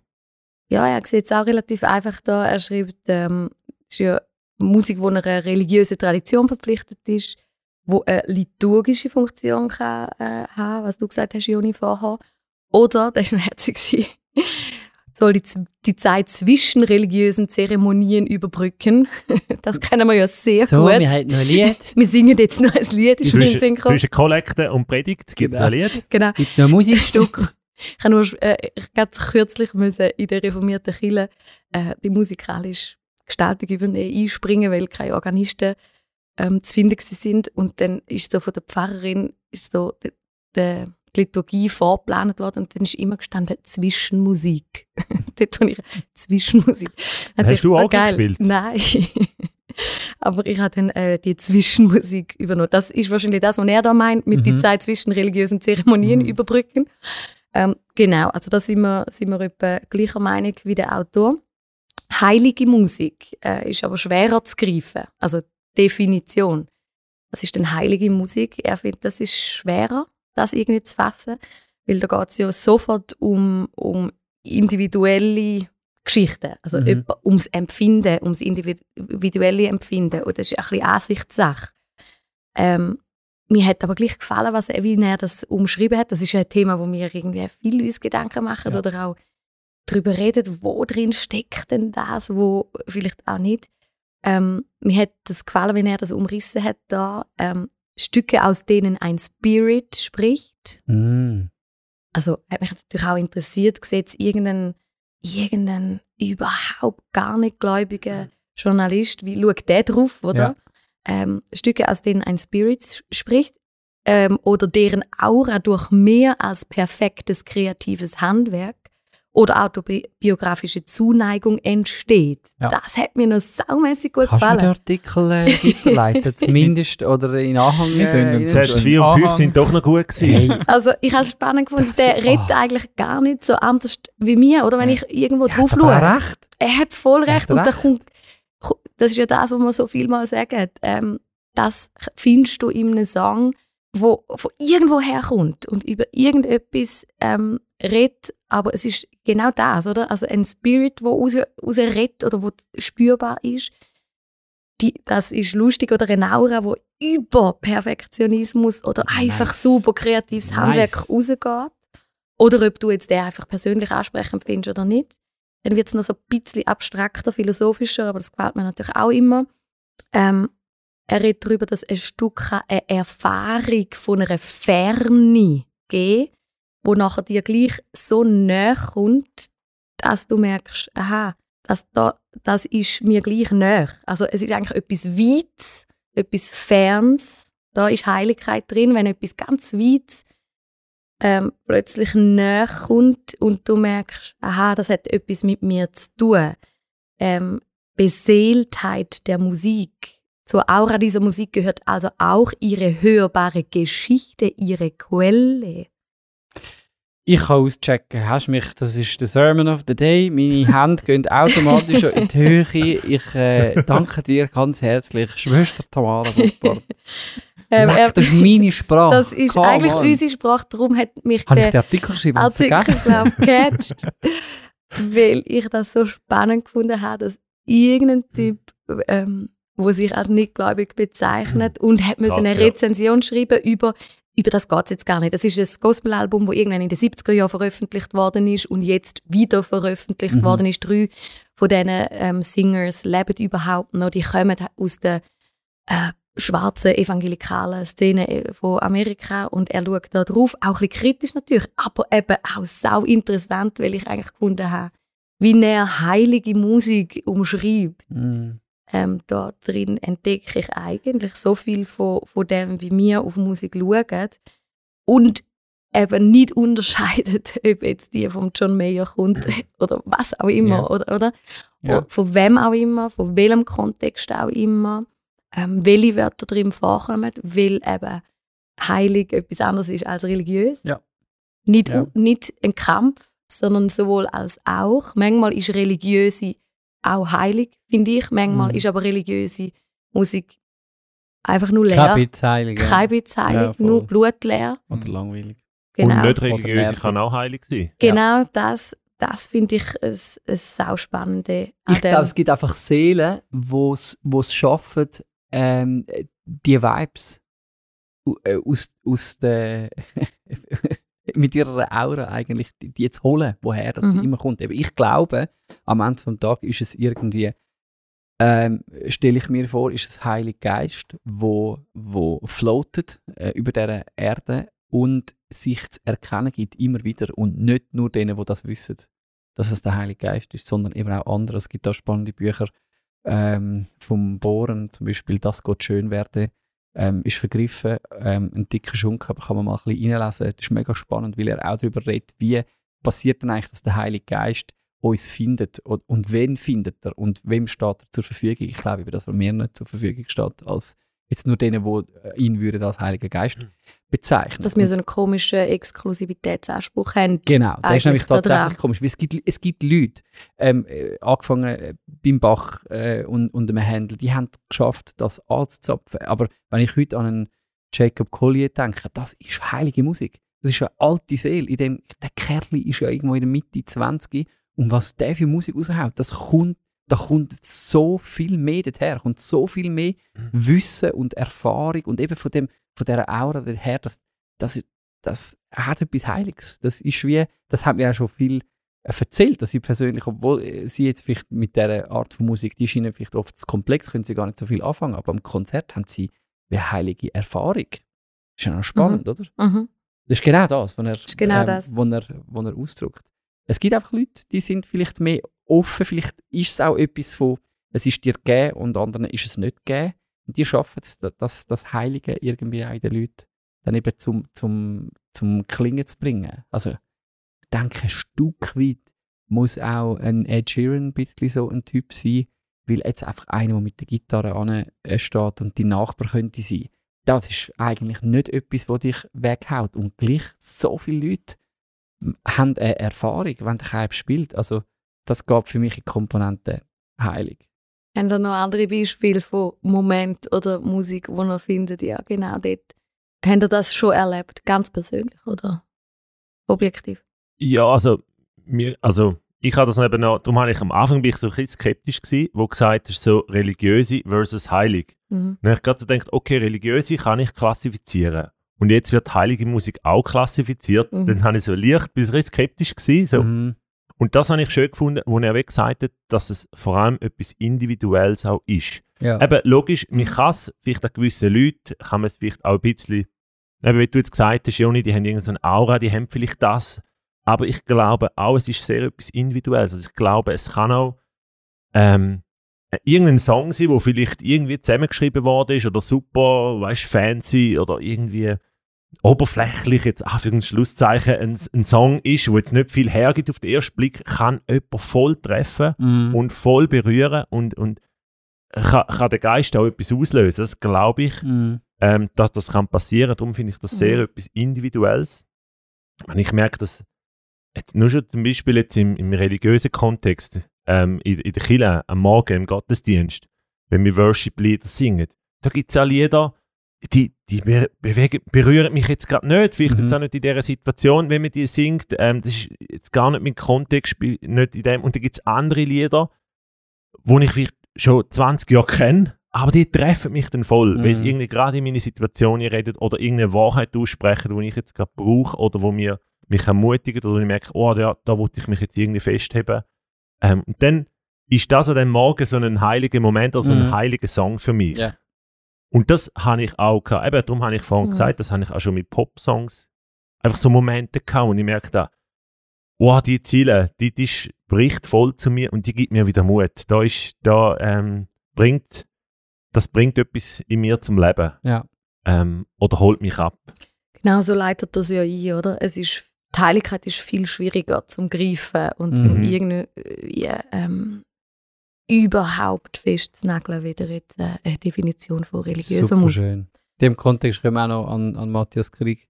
Ja, er sieht es auch relativ einfach da. Er schreibt, ähm, es ist ja Musik, die einer religiösen Tradition verpflichtet ist. wo eine liturgische Funktion kann, äh, haben, was du gesagt hast, Joni, vorher. Oder, *laughs* das war noch herzig, gewesen, soll die, die Zeit zwischen religiösen Zeremonien überbrücken. *laughs* Das kennen wir ja sehr So, gut. wir haben noch ein Lied. *laughs* Wir singen jetzt noch ein Lied, ist schon Zwischen, Synchro. zwischen Kollekte und Predigt gibt es Genau. ein Lied. Genau. Gibt noch ein Musikstück. *laughs* Ich habe nur äh, ich ganz kürzlich müssen in der reformierten Kirche äh, die musikalische Gestaltung übernehmen, einspringen, weil keine Organisten ähm, zu finden sind. Und dann ist so von der Pfarrerin ist so die, die, die Liturgie vorgeplant worden und dann ist immer gestanden Zwischenmusik. *laughs* Dort habe ich Zwischenmusik. *laughs* Hast du auch geil. gespielt? Nein. *laughs* Aber ich habe dann äh, die Zwischenmusik übernommen. Das ist wahrscheinlich das, was er da meint, mit der Mhm. Zeit zwischen religiösen Zeremonien Mhm. überbrücken. Ähm, genau, also da sind wir, sind wir etwa gleicher Meinung wie der Autor. Heilige Musik äh, ist aber schwerer zu greifen. Also Definition. Was ist denn heilige Musik? Er findet, das ist schwerer, das irgendwie zu fassen, weil da geht es ja sofort um, um individuelle Geschichten. Also Mhm. ums Empfinden, ums individuelle Empfinden. Und das ist ein bisschen Ansichtssache. Ähm, mir hat aber gleich gefallen, was er, wie er das umschrieben hat. Das ist ein Thema, wo wir irgendwie viel uns Gedanken machen Ja. oder auch darüber reden, wo drin steckt denn das, wo vielleicht auch nicht. Ähm, mir hat das gefallen, wenn er das umrissen hat da. Ähm, Stücke, aus denen ein Spirit spricht. Mm. Also hat mich natürlich auch interessiert, sieht es irgendein, irgendein überhaupt gar nicht gläubiger Journalist, wie schaut der drauf, oder? Ja. Ähm, Stücke, aus denen ein Spirit spricht ähm, oder deren Aura durch mehr als perfektes kreatives Handwerk oder autobiografische Zuneigung entsteht. Ja. Das hat mir noch saumässig gut Kannst du mir den gefallen. Artikel äh, weiterleiten? *laughs* Zumindest oder in Anhang. Äh, den Gut. 4 und 5 Anhang. sind doch noch gut gewesen. Hey, Also ich habe es spannend gefunden, Das- der redet ah. eigentlich gar nicht so anders wie mir, oder wenn Ja. ich irgendwo ja, drauf hat schaue. er recht. Er hat voll Er recht. hat Und da recht. kommt, ko- das ist ja das, was man so viel mal sagen. Ähm, das findest du in einem Song, wo von irgendwo herkommt und über irgendetwas ähm, redet, aber es ist genau das, oder? Also ein Spirit, wo raus, raus redet oder wo spürbar ist. Die, das ist lustig oder eine Aura, wo über Perfektionismus oder einfach Nice. super kreatives Nice. Handwerk rausgeht. Oder ob du jetzt den einfach persönlich ansprechend findest oder nicht. Dann wird es noch so ein bisschen abstrakter, philosophischer, aber das gefällt mir natürlich auch immer. Ähm, er redet darüber, dass ein Stück kann eine Erfahrung von einer Ferne geben wo nachher dir gleich so näher kommt, dass du merkst, aha, das, da, das ist mir gleich näher. Also es ist eigentlich etwas Weites, etwas Ferns. Da ist Heiligkeit drin, wenn etwas ganz Weites ähm, plötzlich näher kommt und du merkst, aha, das hat etwas mit mir zu tun. Ähm, Beseeltheit der Musik. Zur Aura dieser Musik gehört also auch ihre hörbare Geschichte, ihre Quelle. Ich kann auschecken. Hast mich, das ist der Sermon of the Day. Meine *laughs* Hände gehen automatisch in die Höhe. Ich äh, danke dir ganz herzlich, Schwester Tamara Woppard. *laughs* Ähm, Leck, das ist meine Sprache. Das ist Come eigentlich on. unsere Sprache, darum hat mich Habe ich den der Artikel geschrieben Artikel vergessen? gecatcht, *laughs* weil ich das so spannend gefunden habe, dass irgendein Typ, ähm, wo sich als nichtgläubig bezeichnet und hat müssen eine ja. Rezension schreiben über über das geht es jetzt gar nicht. Das ist ein Gospelalbum, das irgendwann in den 70er Jahren veröffentlicht worden ist und jetzt wieder veröffentlicht Mhm. worden ist. Drei von diesen ähm, Singers leben überhaupt noch. Die kommen aus der äh, schwarzen evangelikalen Szene äh, von Amerika und er schaut da drauf, auch ein bisschen kritisch natürlich, aber eben auch sau interessant, weil ich eigentlich gefunden habe, wie er heilige Musik umschreibt. Mm. Ähm, da drin entdecke ich eigentlich so viel von, von dem, wie wir auf Musik schauen und eben nicht *laughs* unterscheidet, ob jetzt die von John Mayer kommt *laughs* oder was auch immer, Ja. oder, oder? O- Von wem auch immer, von welchem Kontext auch immer, ähm, welche Wörter drin vorkommen, weil eben heilig etwas anderes ist als religiös. Ja. Nicht, Ja. nicht ein Kampf, sondern sowohl als auch. Manchmal ist religiöse auch heilig, finde ich. Manchmal Mhm. ist aber religiöse Musik einfach nur leer. Kein bisschen heilig. ja. Kein bisschen heilig, Ja, nur blutleer. Oder langweilig. Genau, Und nicht religiöse nervig. kann auch heilig sein. genau das, das finde ich ein, ein sauspannende an Ich glaube, es gibt einfach Seelen, die es schaffen, ähm, die Vibes äh, aus, aus der *laughs* mit ihrer Aura eigentlich die, die zu holen, woher das sie Mhm. immer kommt. Eben, ich glaube, am Ende des Tages ist es irgendwie, ähm, stelle ich mir vor, ist es Heilige Geist, wo, wo floatet äh, über der Erde und sich zu erkennen gibt immer wieder und nicht nur denen, die das wissen, dass es der Heilige Geist ist, sondern eben auch andere. Es gibt auch spannende Bücher ähm, vom Bohren, zum Beispiel «Das geht schön werden», ähm, ist vergriffen, ähm, ein dicker Schunk, aber kann man mal ein bisschen reinlesen. Das ist mega spannend, weil er auch darüber redet, wie passiert denn eigentlich, dass der Heilige Geist uns findet und, und wen findet er und wem steht er zur Verfügung. Ich glaube, eben, dass er mir nicht zur Verfügung steht, als jetzt nur denen, die ihn würden als Heiliger Geist bezeichnen. Dass wir so einen komischen Exklusivitätsanspruch haben. Genau, das ist nämlich tatsächlich komisch, weil es gibt, es gibt Leute, ähm, äh, angefangen äh, beim Bach äh, und, und dem Händel, die haben es geschafft, das anzuzapfen. Aber wenn ich heute an einen Jacob Collier denke, das ist heilige Musik. Das ist eine alte Seele. In dem, der Kerl ist ja irgendwo in der Mitte 20 und was der für Musik raushaut, das kommt, da kommt so viel mehr daher, kommt so viel mehr Wissen und Erfahrung und eben von, dem, von dieser Aura daher, das, das, das hat etwas Heiliges. Das ist wie, das hat mir auch schon viel äh, erzählt, dass sie persönlich, obwohl äh, sie jetzt vielleicht mit dieser Art von Musik, die scheinen vielleicht oft zu komplex, können sie gar nicht so viel anfangen, aber am Konzert haben sie wie eine heilige Erfahrung. Das ist ja noch spannend, oder? Mhm. Das ist genau das, was er, ist genau ähm, das. er, was er ausdrückt. Es gibt einfach Leute, die sind vielleicht mehr offen, vielleicht ist es auch etwas von, es ist dir gegeben und anderen ist es nicht gegeben. Und die schaffen es, da- das, das Heilige irgendwie auch in den Leuten dann eben zum, zum, zum Klingen zu bringen. Also, ich denke, ein Stück weit muss auch ein Ed Sheeran ein bisschen so ein Typ sein, weil jetzt einfach einer, der mit der Gitarre steht und die Nachbar könnte sein. Das ist eigentlich nicht etwas, was dich weghaut. Und gleich so viele Leute haben eine Erfahrung, wenn der Keib spielt. Also, das gab für mich in Komponente heilig. Haben da noch andere Beispiele von Momenten oder Musik, wo ihr findet, ja genau dort. Habt ihr das schon erlebt, ganz persönlich oder objektiv? Ja, also, mir, also ich habe das eben noch, darum habe ich am Anfang bin ich so ein bisschen skeptisch gewesen, wo gesagt ist so religiöse versus heilig. Mhm. Dann habe ich gerade so gedacht, okay, religiöse kann ich klassifizieren. Und jetzt wird heilige Musik auch klassifiziert. Mhm. Dann habe ich so leicht, bin ich ein bisschen skeptisch gewesen. So. Mhm. Und das habe ich schön gefunden, wo er gesagt hat, dass es vor allem etwas Individuelles auch ist. Ja. Eben, logisch, man kann es, vielleicht an gewissen Leuten, kann man es vielleicht auch ein bisschen, eben, wie du jetzt gesagt hast, Joni, die haben irgendeine so Aura, die haben vielleicht das. Aber ich glaube auch, es ist sehr etwas Individuelles. Also ich glaube, es kann auch ähm, äh, irgendein Song sein, wo vielleicht irgendwie zusammengeschrieben worden ist oder super, weißt fancy oder irgendwie oberflächlich jetzt auch für ein Schlusszeichen ein, ein Song ist, wo jetzt nicht viel hergibt auf den ersten Blick, kann jemand voll treffen Mhm. und voll berühren und, und kann, kann der Geist auch etwas auslösen. Das glaube ich, Mhm. ähm, dass das kann passieren. Darum finde ich das sehr Mhm. etwas Individuelles. Und ich merke das jetzt nur schon zum Beispiel jetzt im, im religiösen Kontext, ähm, in, in der Kirche am Morgen im Gottesdienst, wenn wir Worship-Lieder singen, da gibt es ja Lieder, die, die be bewegen, berühren mich jetzt gerade nicht, vielleicht Mhm. jetzt auch nicht in dieser Situation, wenn man die singt, ähm, das ist jetzt gar nicht mein Kontext, nicht in dem. Und dann gibt es andere Lieder, wo ich vielleicht schon 20 Jahre kenne, aber die treffen mich dann voll, weil sie Mhm. irgendwie gerade in meine Situation redet oder irgendeine Wahrheit aussprechen, die ich jetzt gerade brauche oder wo mir mich ermutigt oder ich merke, oh, ja, da wollte ich mich jetzt irgendwie festheben. Ähm, und dann ist das an dem Morgen so ein heiliger Moment, also Mhm. ein heiliger Song für mich. Ja. Und das habe ich auch gehabt. Eben, darum habe ich vorhin Mhm. gesagt, das habe ich auch schon mit Pop-Songs. Einfach so Momente gehabt, und ich merke da, oh, die Ziele, die, die spricht voll zu mir und die gibt mir wieder Mut. Da ist, da ähm, bringt, das bringt etwas in mir zum Leben. Ja. Ähm, oder holt mich ab. Genau so leitet das ja ein, oder? Es ist, die Heiligkeit ist viel schwieriger zum Greifen und zum Mhm. irgendwie ähm, überhaupt festzunageln, wieder jetzt äh, eine Definition von religiöser Super Musik. schön. In dem Kontext können wir auch noch an, an Matthias Krieg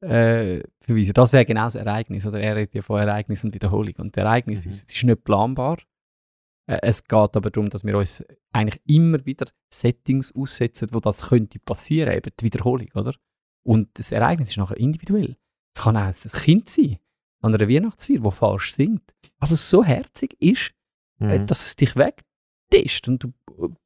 äh, verweisen. Das wäre genau das Ereignis. Oder? Er redet ja von Ereignis und Wiederholung. Und das Ereignis Mhm. ist, ist nicht planbar. Äh, es geht aber darum, dass wir uns eigentlich immer wieder Settings aussetzen, wo das könnte passieren, eben die Wiederholung, oder? Und das Ereignis ist nachher individuell. Es kann auch ein Kind sein, an einer Weihnachtsfeier, das falsch singt. Aber so herzig ist, Mhm. dass es dich wegtischt und du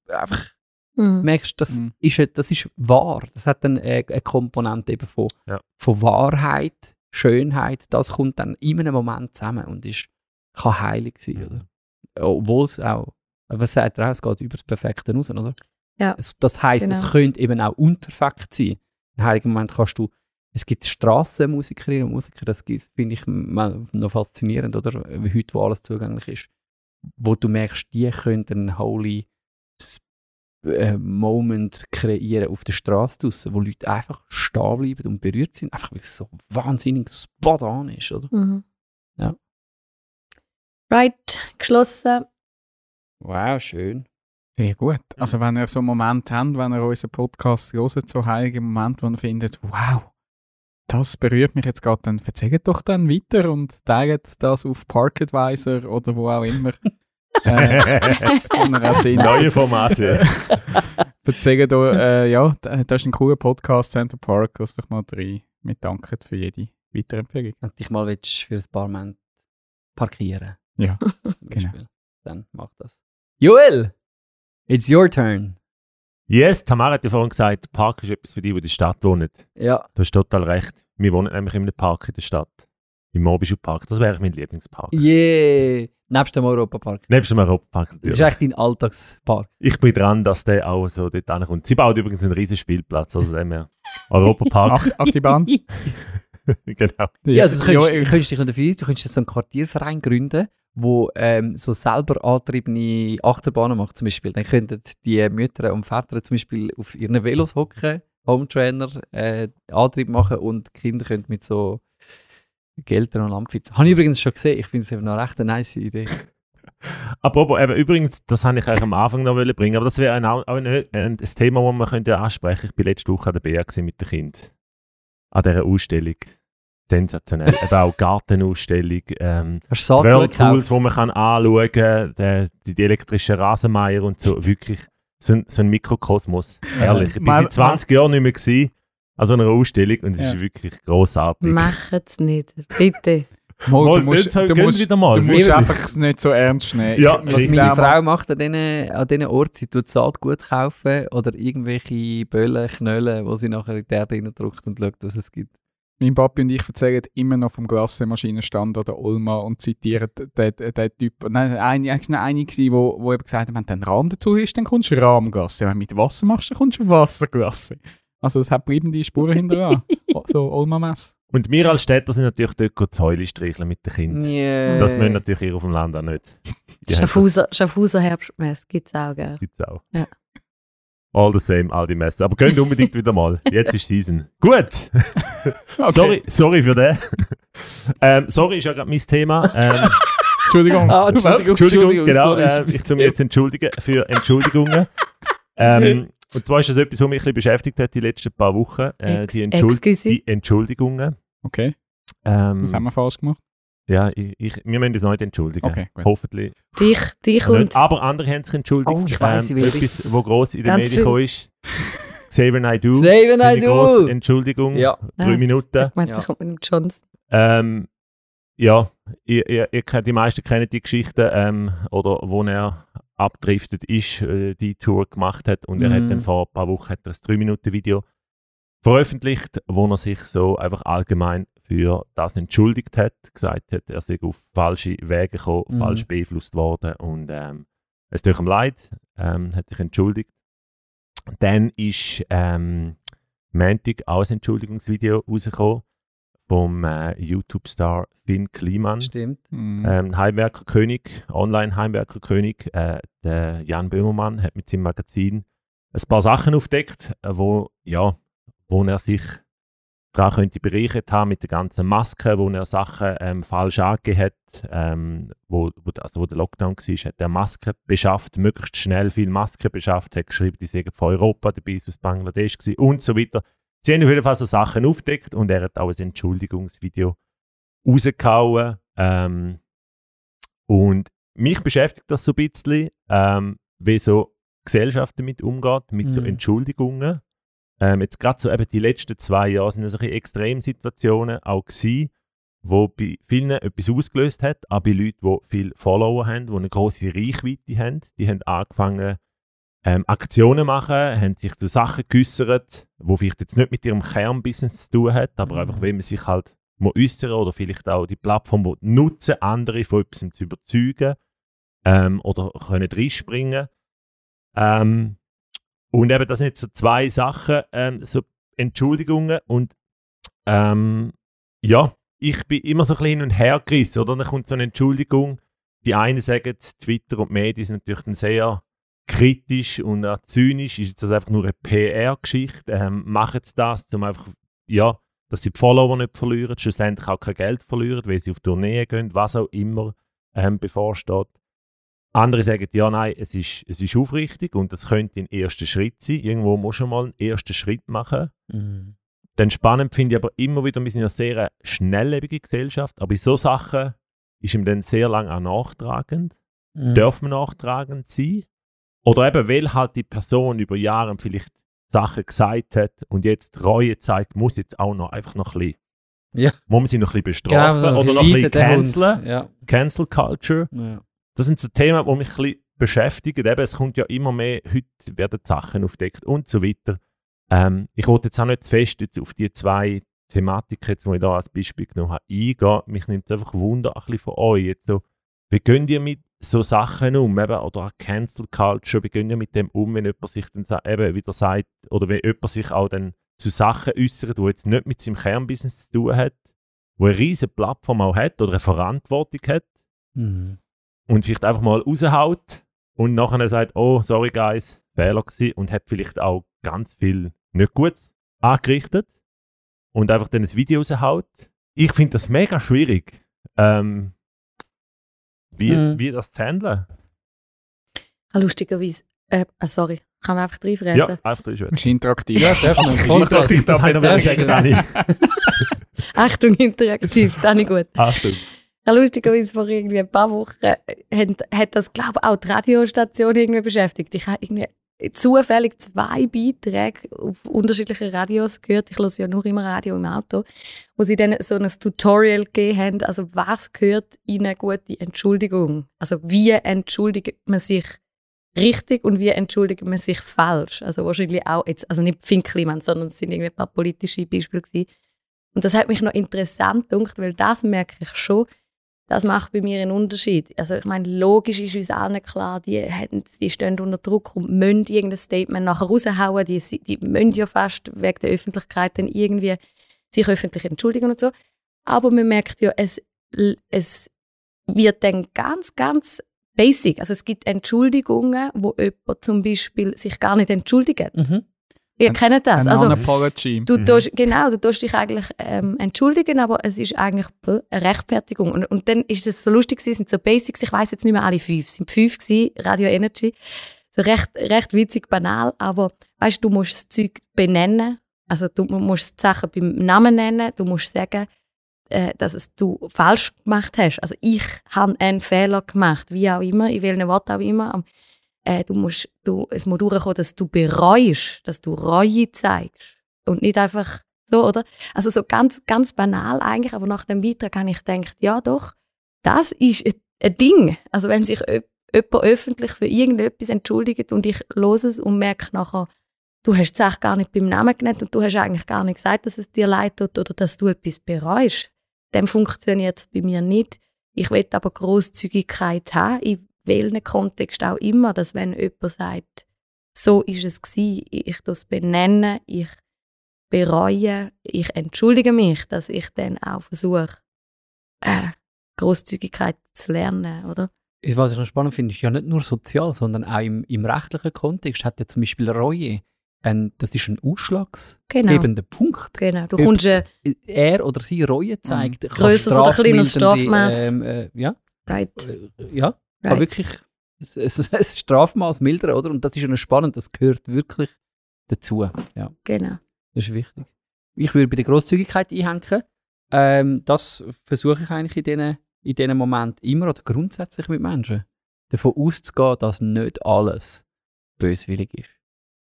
äh, einfach Mhm. merkst, das, Mhm. ist, das ist wahr. Das hat dann äh, eine Komponente eben von, Ja. von Wahrheit, Schönheit. Das kommt dann in einem Moment zusammen und ist, kann heilig sein. Mhm. Oder? Obwohl es auch, was sagt er auch, es geht über das Perfekte raus, oder? Ja. Es, das heisst, es Genau. könnte eben auch unperfekt sein. Im heiligen Moment kannst du, es gibt Strassenmusikerinnen und Musiker, das gibt- finde ich mal noch faszinierend, oder? Wie heute, wo alles zugänglich ist, wo du merkst, die können einen holy äh, Moment kreieren auf der Straße draussen, wo Leute einfach stehen bleiben und berührt sind, einfach weil es so wahnsinnig spot on ist, oder? Mhm. Ja. Right, geschlossen. Wow, schön. Sehr gut. Also wenn ihr so einen Moment habt, wenn ihr unseren Podcast hört, so heilige Moment, wo ihr findet, wow, das berührt mich jetzt gerade, dann erzählt doch dann weiter und teilt das auf ParkAdvisor oder wo auch immer. *laughs* äh. Neue Formate. *laughs* Erzählt euch, äh, ja, das ist ein cooler Podcast, Center Park, lasst doch mal rein. Wir danken für jede Weiterempfehlung. Wenn du dich mal willst für ein paar Momente parkieren Ja, genau. Dann mach das. Joel, it's your turn. Yes, Tamara hat ja vorhin gesagt, Park ist etwas für die, die in der Stadt wohnen. Ja, Du hast total recht. Wir wohnen nämlich in einem Park in der Stadt. Im Mobischu Park. Das wäre mein Lieblingspark. yeah. Nebst dem Europapark. Nebst dem Europapark Das natürlich. ist echt dein Alltagspark. Ich bin dran, dass der auch so dort ankommt. Sie baut übrigens einen riesen Spielplatz, also dem her. Europapark, Ach, ach die Bahn. *laughs* genau. Ja, das könntest, ja, du könntest dich dafür du könntest so einen Quartierverein gründen, wo ähm, so selber angetriebene Achterbahnen macht zum Beispiel. Dann könnten die Mütter und Väter zum Beispiel auf ihren Velos hocken, Hometrainer äh, Antrieb machen und die Kinder können mit so Geldern und Lampfitzen. Habe ich übrigens schon gesehen. Ich finde es eben noch recht eine nice Idee. *laughs* Apropos, eben, übrigens, das habe ich eigentlich am Anfang noch bringen, aber das wäre ein, ein, ein, Thema, das man könnte ansprechen Ich war letzte Woche an der gewesen mit dem Kind. An dieser Ausstellung. Sensationell. eben auch Gartenausstellung. Ähm, Hast du Whirlpools, die man kann anschauen kann, die, die elektrischen Rasenmeier und so. Wirklich so ein, so ein Mikrokosmos. Herrlich. Ich bin mal- seit 20 Jahren nicht mehr gewesen, an so einer Ausstellung und es Ja. ist wirklich grossartig. Macht es nicht. Bitte. Mal, Mal, du musst, äh, du musst, wieder mal. du musst einfach es nicht so ernst nehmen. Ja, Ich- Was meine Frau macht an diesen, an diesen Orten, sie tut Saatgut kaufen oder irgendwelche Böllen, Knöllen, die sie nachher in die Erde reindrückt und schaut, was es gibt. Mein Papi und ich erzählen immer noch vom Glasse-Maschinenstand oder Olma und zitieren den, den, den Typ. Nein, ein, eigentlich noch eine, die wo, wo eben gesagt hat, wenn du einen Rahmen dazu hast, dann kommst du Rahmgasse. Wenn du mit Wasser machst, dann kommst du Wassergasse. Also es hat bleibende Spuren hinterher. *laughs* so Olma-Mess. Und wir als Städter sind natürlich dort die Säule streicheln mit den Kindern. Yeah. Das müssen natürlich ihr auf dem Land auch nicht. *laughs* Schaffhauser, Schaffhauser Herbstmess gibt es auch, gell? Gibt's auch. Ja. All the same, all die Messen. Aber könnt unbedingt wieder mal. Jetzt ist Season. Gut. *laughs* Okay. Sorry, sorry für den. *laughs* ähm, sorry ist ja gerade mein Thema. Ähm, Entschuldigung. Ah? Entschuldigung, Entschuldigung, Entschuldigung, genau. sorry, Äh, ich zu mir jetzt entschuldigen für Entschuldigungen. Ähm, und zwar ist das etwas, was mich ein bisschen beschäftigt hat die letzten paar Wochen. Äh, die, Entschuld excuse. die Entschuldigungen. Okay, Ähm, was haben wir falsch gemacht? Ja, ich, ich, wir müssen uns nicht entschuldigen. Okay, gut. Hoffentlich. Dich, dich und Nicht. Aber andere haben sich entschuldigt. Oh, ich weiss, ähm, etwas, was gross in den Medien viel. gekommen ist. Xavier Naidoo. Save Eine I grosse do! Entschuldigung. Ja. Drei Ah, Minuten. Ich meinte, Ja. kommt mit dem Johnson. Ähm, ja, ihr, ihr, ihr die meisten kennen die Geschichte, ähm, oder wo er abdriftet ist, äh, die Tour gemacht hat und er Mhm. hat dann vor ein paar Wochen hat er ein 3-Minuten-Video veröffentlicht, wo er sich so einfach allgemein für das entschuldigt hat, gesagt hat, er sei auf falsche Wege gekommen, Mhm. falsch beeinflusst worden und ähm, es tut ihm leid, ähm, hat sich entschuldigt. Dann ist ähm, Montag auch ein Entschuldigungsvideo rausgekommen vom äh, YouTube-Star Finn Kliman. Stimmt. Mhm. Ähm, Heimwerkerkönig, Online-Heimwerkerkönig, äh, der Jan Böhmermann hat mit seinem Magazin ein paar Sachen aufdeckt, äh, wo, ja, wo er sich daran könnte bereichert haben mit der ganzen Maske, wo er Sachen ähm, falsch angegeben hat, ähm, wo, wo, also wo der Lockdown war, hat er Masken beschafft, möglichst schnell viel Masken beschafft, hat geschrieben, die seien von Europa, dabei ist aus Bangladesch gewesen und so weiter. Sie haben auf jeden Fall so Sachen aufdeckt und er hat auch ein Entschuldigungsvideo rausgehauen. Ähm, und mich beschäftigt das so ein bisschen, ähm, wie so Gesellschaft damit umgeht, mit so Mhm. Entschuldigungen. Ähm, jetzt gerade so eben die letzten zwei Jahre sind ja solche Extremsituationen auch gewesen, wo bei vielen etwas ausgelöst hat, auch bei Leuten, die viele Follower haben, die eine große Reichweite haben. Die haben angefangen, ähm, Aktionen machen, haben sich zu Sachen geäussert, die vielleicht jetzt nicht mit ihrem Kernbusiness zu tun hat, aber einfach, wenn man sich halt mal äußern oder vielleicht auch die Plattform nutzen, andere von etwas zu überzeugen ähm, oder können reinspringen. Ähm, und eben, das sind so zwei Sachen, ähm, so Entschuldigungen und ähm, ja, ich bin immer so ein bisschen hin und her gerissen, oder? Dann kommt so eine Entschuldigung. Die einen sagen, Twitter und Medien sind natürlich dann sehr kritisch und auch zynisch. Ist das einfach nur eine PR-Geschichte? Ähm, machen sie das, um einfach, ja, dass sie die Follower nicht verlieren, schlussendlich auch kein Geld verlieren, weil sie auf Tourneen gehen, was auch immer ähm, bevorsteht. Andere sagen, ja, nein, es ist, es ist aufrichtig und das könnte ein erster Schritt sein. Irgendwo muss man mal einen ersten Schritt machen. Mhm. Dann spannend finde ich aber immer wieder, wir sind ja eine sehr schnelllebige Gesellschaft, aber in so Sachen ist ihm dann sehr lange auch nachtragend. Mhm. Darf man nachtragend sein? Oder eben, weil halt die Person über Jahre vielleicht Sachen gesagt hat und jetzt Reue zeigt, muss jetzt auch noch einfach noch ein bisschen, Ja. muss man sie noch ein bisschen Genau, bestrafen so oder noch ein bisschen canceln. Ja. Cancel Culture. Ja. Das sind so Themen, die mich ein beschäftigen. Eben, es kommt ja immer mehr, heute werden Sachen aufdeckt und so weiter. Ähm, ich wollte jetzt auch nicht zu fest jetzt auf die zwei Thematiken, die ich da als Beispiel genommen habe, eingehen. Mich nimmt es einfach Wunder ein bisschen von euch. Jetzt so, wie gehen ihr mit so Sachen um? Eben, oder Cancel Culture, wie gehen ihr mit dem um, wenn jemand sich dann eben wieder sagt, oder wenn jemand sich auch dann zu Sachen äußert, die jetzt nicht mit seinem Kernbusiness zu tun hat, wo eine riesige Plattform auch hat oder eine Verantwortung hat Mhm. Und vielleicht einfach mal raushaut und nachher sagt, oh, sorry guys, Fehler gewesen und hat vielleicht auch ganz viel nicht Gutes angerichtet und einfach dann ein Video raushaut. Ich finde das mega schwierig, ähm, wie, Mhm. wie das zu handeln. Ah, Lustigerweise, äh, ah, sorry, kann man einfach Ja, reinfräsen. einfach drin Das ist interaktiv. Ja, darf man. Das *laughs* ist interaktiv, das krass. wollte ich noch sagen, Dani. Achtung, interaktiv, dann nicht gut. Achtung. Ja, lustigerweise vor irgendwie ein paar Wochen äh, hat, hat das, glaube ich, auch die Radiostation irgendwie beschäftigt. Ich habe irgendwie zufällig zwei Beiträge auf unterschiedlichen Radios gehört. Ich höre ja nur immer Radio im Auto, wo sie dann so ein Tutorial gegeben haben. Also, was gehört in eine gute Entschuldigung? Also, wie entschuldigt man sich richtig und wie entschuldigt man sich falsch? Also, wahrscheinlich auch jetzt, also nicht Finkelmann, sondern es sind irgendwie ein paar politische Beispiele gewesen. Und das hat mich noch interessant gedacht, weil das merke ich schon, das macht bei mir einen Unterschied. Also ich meine, logisch ist uns allen klar, die, haben, die stehen unter Druck und müssen irgendein Statement nachher raushauen. Die, die müssen ja fast wegen der Öffentlichkeit dann irgendwie sich öffentlich entschuldigen und so. Aber man merkt ja, es, es wird dann ganz, ganz basic. Also es gibt Entschuldigungen, wo jemand zum Beispiel sich gar nicht entschuldigt. Mhm. Ihr Ein- kennt das. Ein Also, Non-Apology. Du Mhm. tust, genau, du tust dich eigentlich ähm, entschuldigen, aber es ist eigentlich eine Rechtfertigung. Und, und dann ist es so lustig gewesen, sind so Basics, ich weiß jetzt nicht mehr alle fünf, es sind fünf gewesen, Radio Energy. So recht, recht witzig, banal, aber weißt du, musst das Zeug benennen. Also du musst die Sachen beim Namen nennen, du musst sagen, äh, dass es du falsch gemacht hast. Also ich habe einen Fehler gemacht, wie auch immer, in welchem Wort auch immer. Äh, du musst, du, es muss durchkommen, dass du bereust, dass du Reue zeigst. Und nicht einfach so, oder? Also so ganz, ganz banal eigentlich, aber nach dem Beitrag habe ich gedacht, ja doch, das ist ein- Ding. Also wenn sich jemand öffentlich für irgendetwas entschuldigt und ich los es und merke nachher, du hast die Sache gar nicht beim Namen genannt und du hast eigentlich gar nicht gesagt, dass es dir leid tut oder dass du etwas bereust, dann funktioniert es bei mir nicht. Ich will aber Großzügigkeit haben, in welchem Kontext auch immer, dass wenn jemand sagt, so ist es gewesen, ich das benenne, ich bereue, ich entschuldige mich, dass ich dann auch versuche, äh, Großzügigkeit zu lernen, oder? Was ich noch spannend finde, ist ja nicht nur sozial, sondern auch im, im rechtlichen Kontext hat ja zum Beispiel Reue, ein, das ist ein ausschlaggebender Genau. Punkt. genau. Du kommst äh, Er oder sie Reue zeigt, kann Grösseres oder kleineres Strafmaß. Ähm, äh, ja, right, äh, ja, kann right. wirklich ein *laughs* Strafmaß mildern, oder? Und das ist ja spannend, das gehört wirklich dazu. Ja, Genau. das ist wichtig. Ich würde bei der Großzügigkeit einhängen. Ähm, das versuche ich eigentlich in diesen in diesen Momenten immer oder grundsätzlich mit Menschen. Davon auszugehen, dass nicht alles böswillig ist.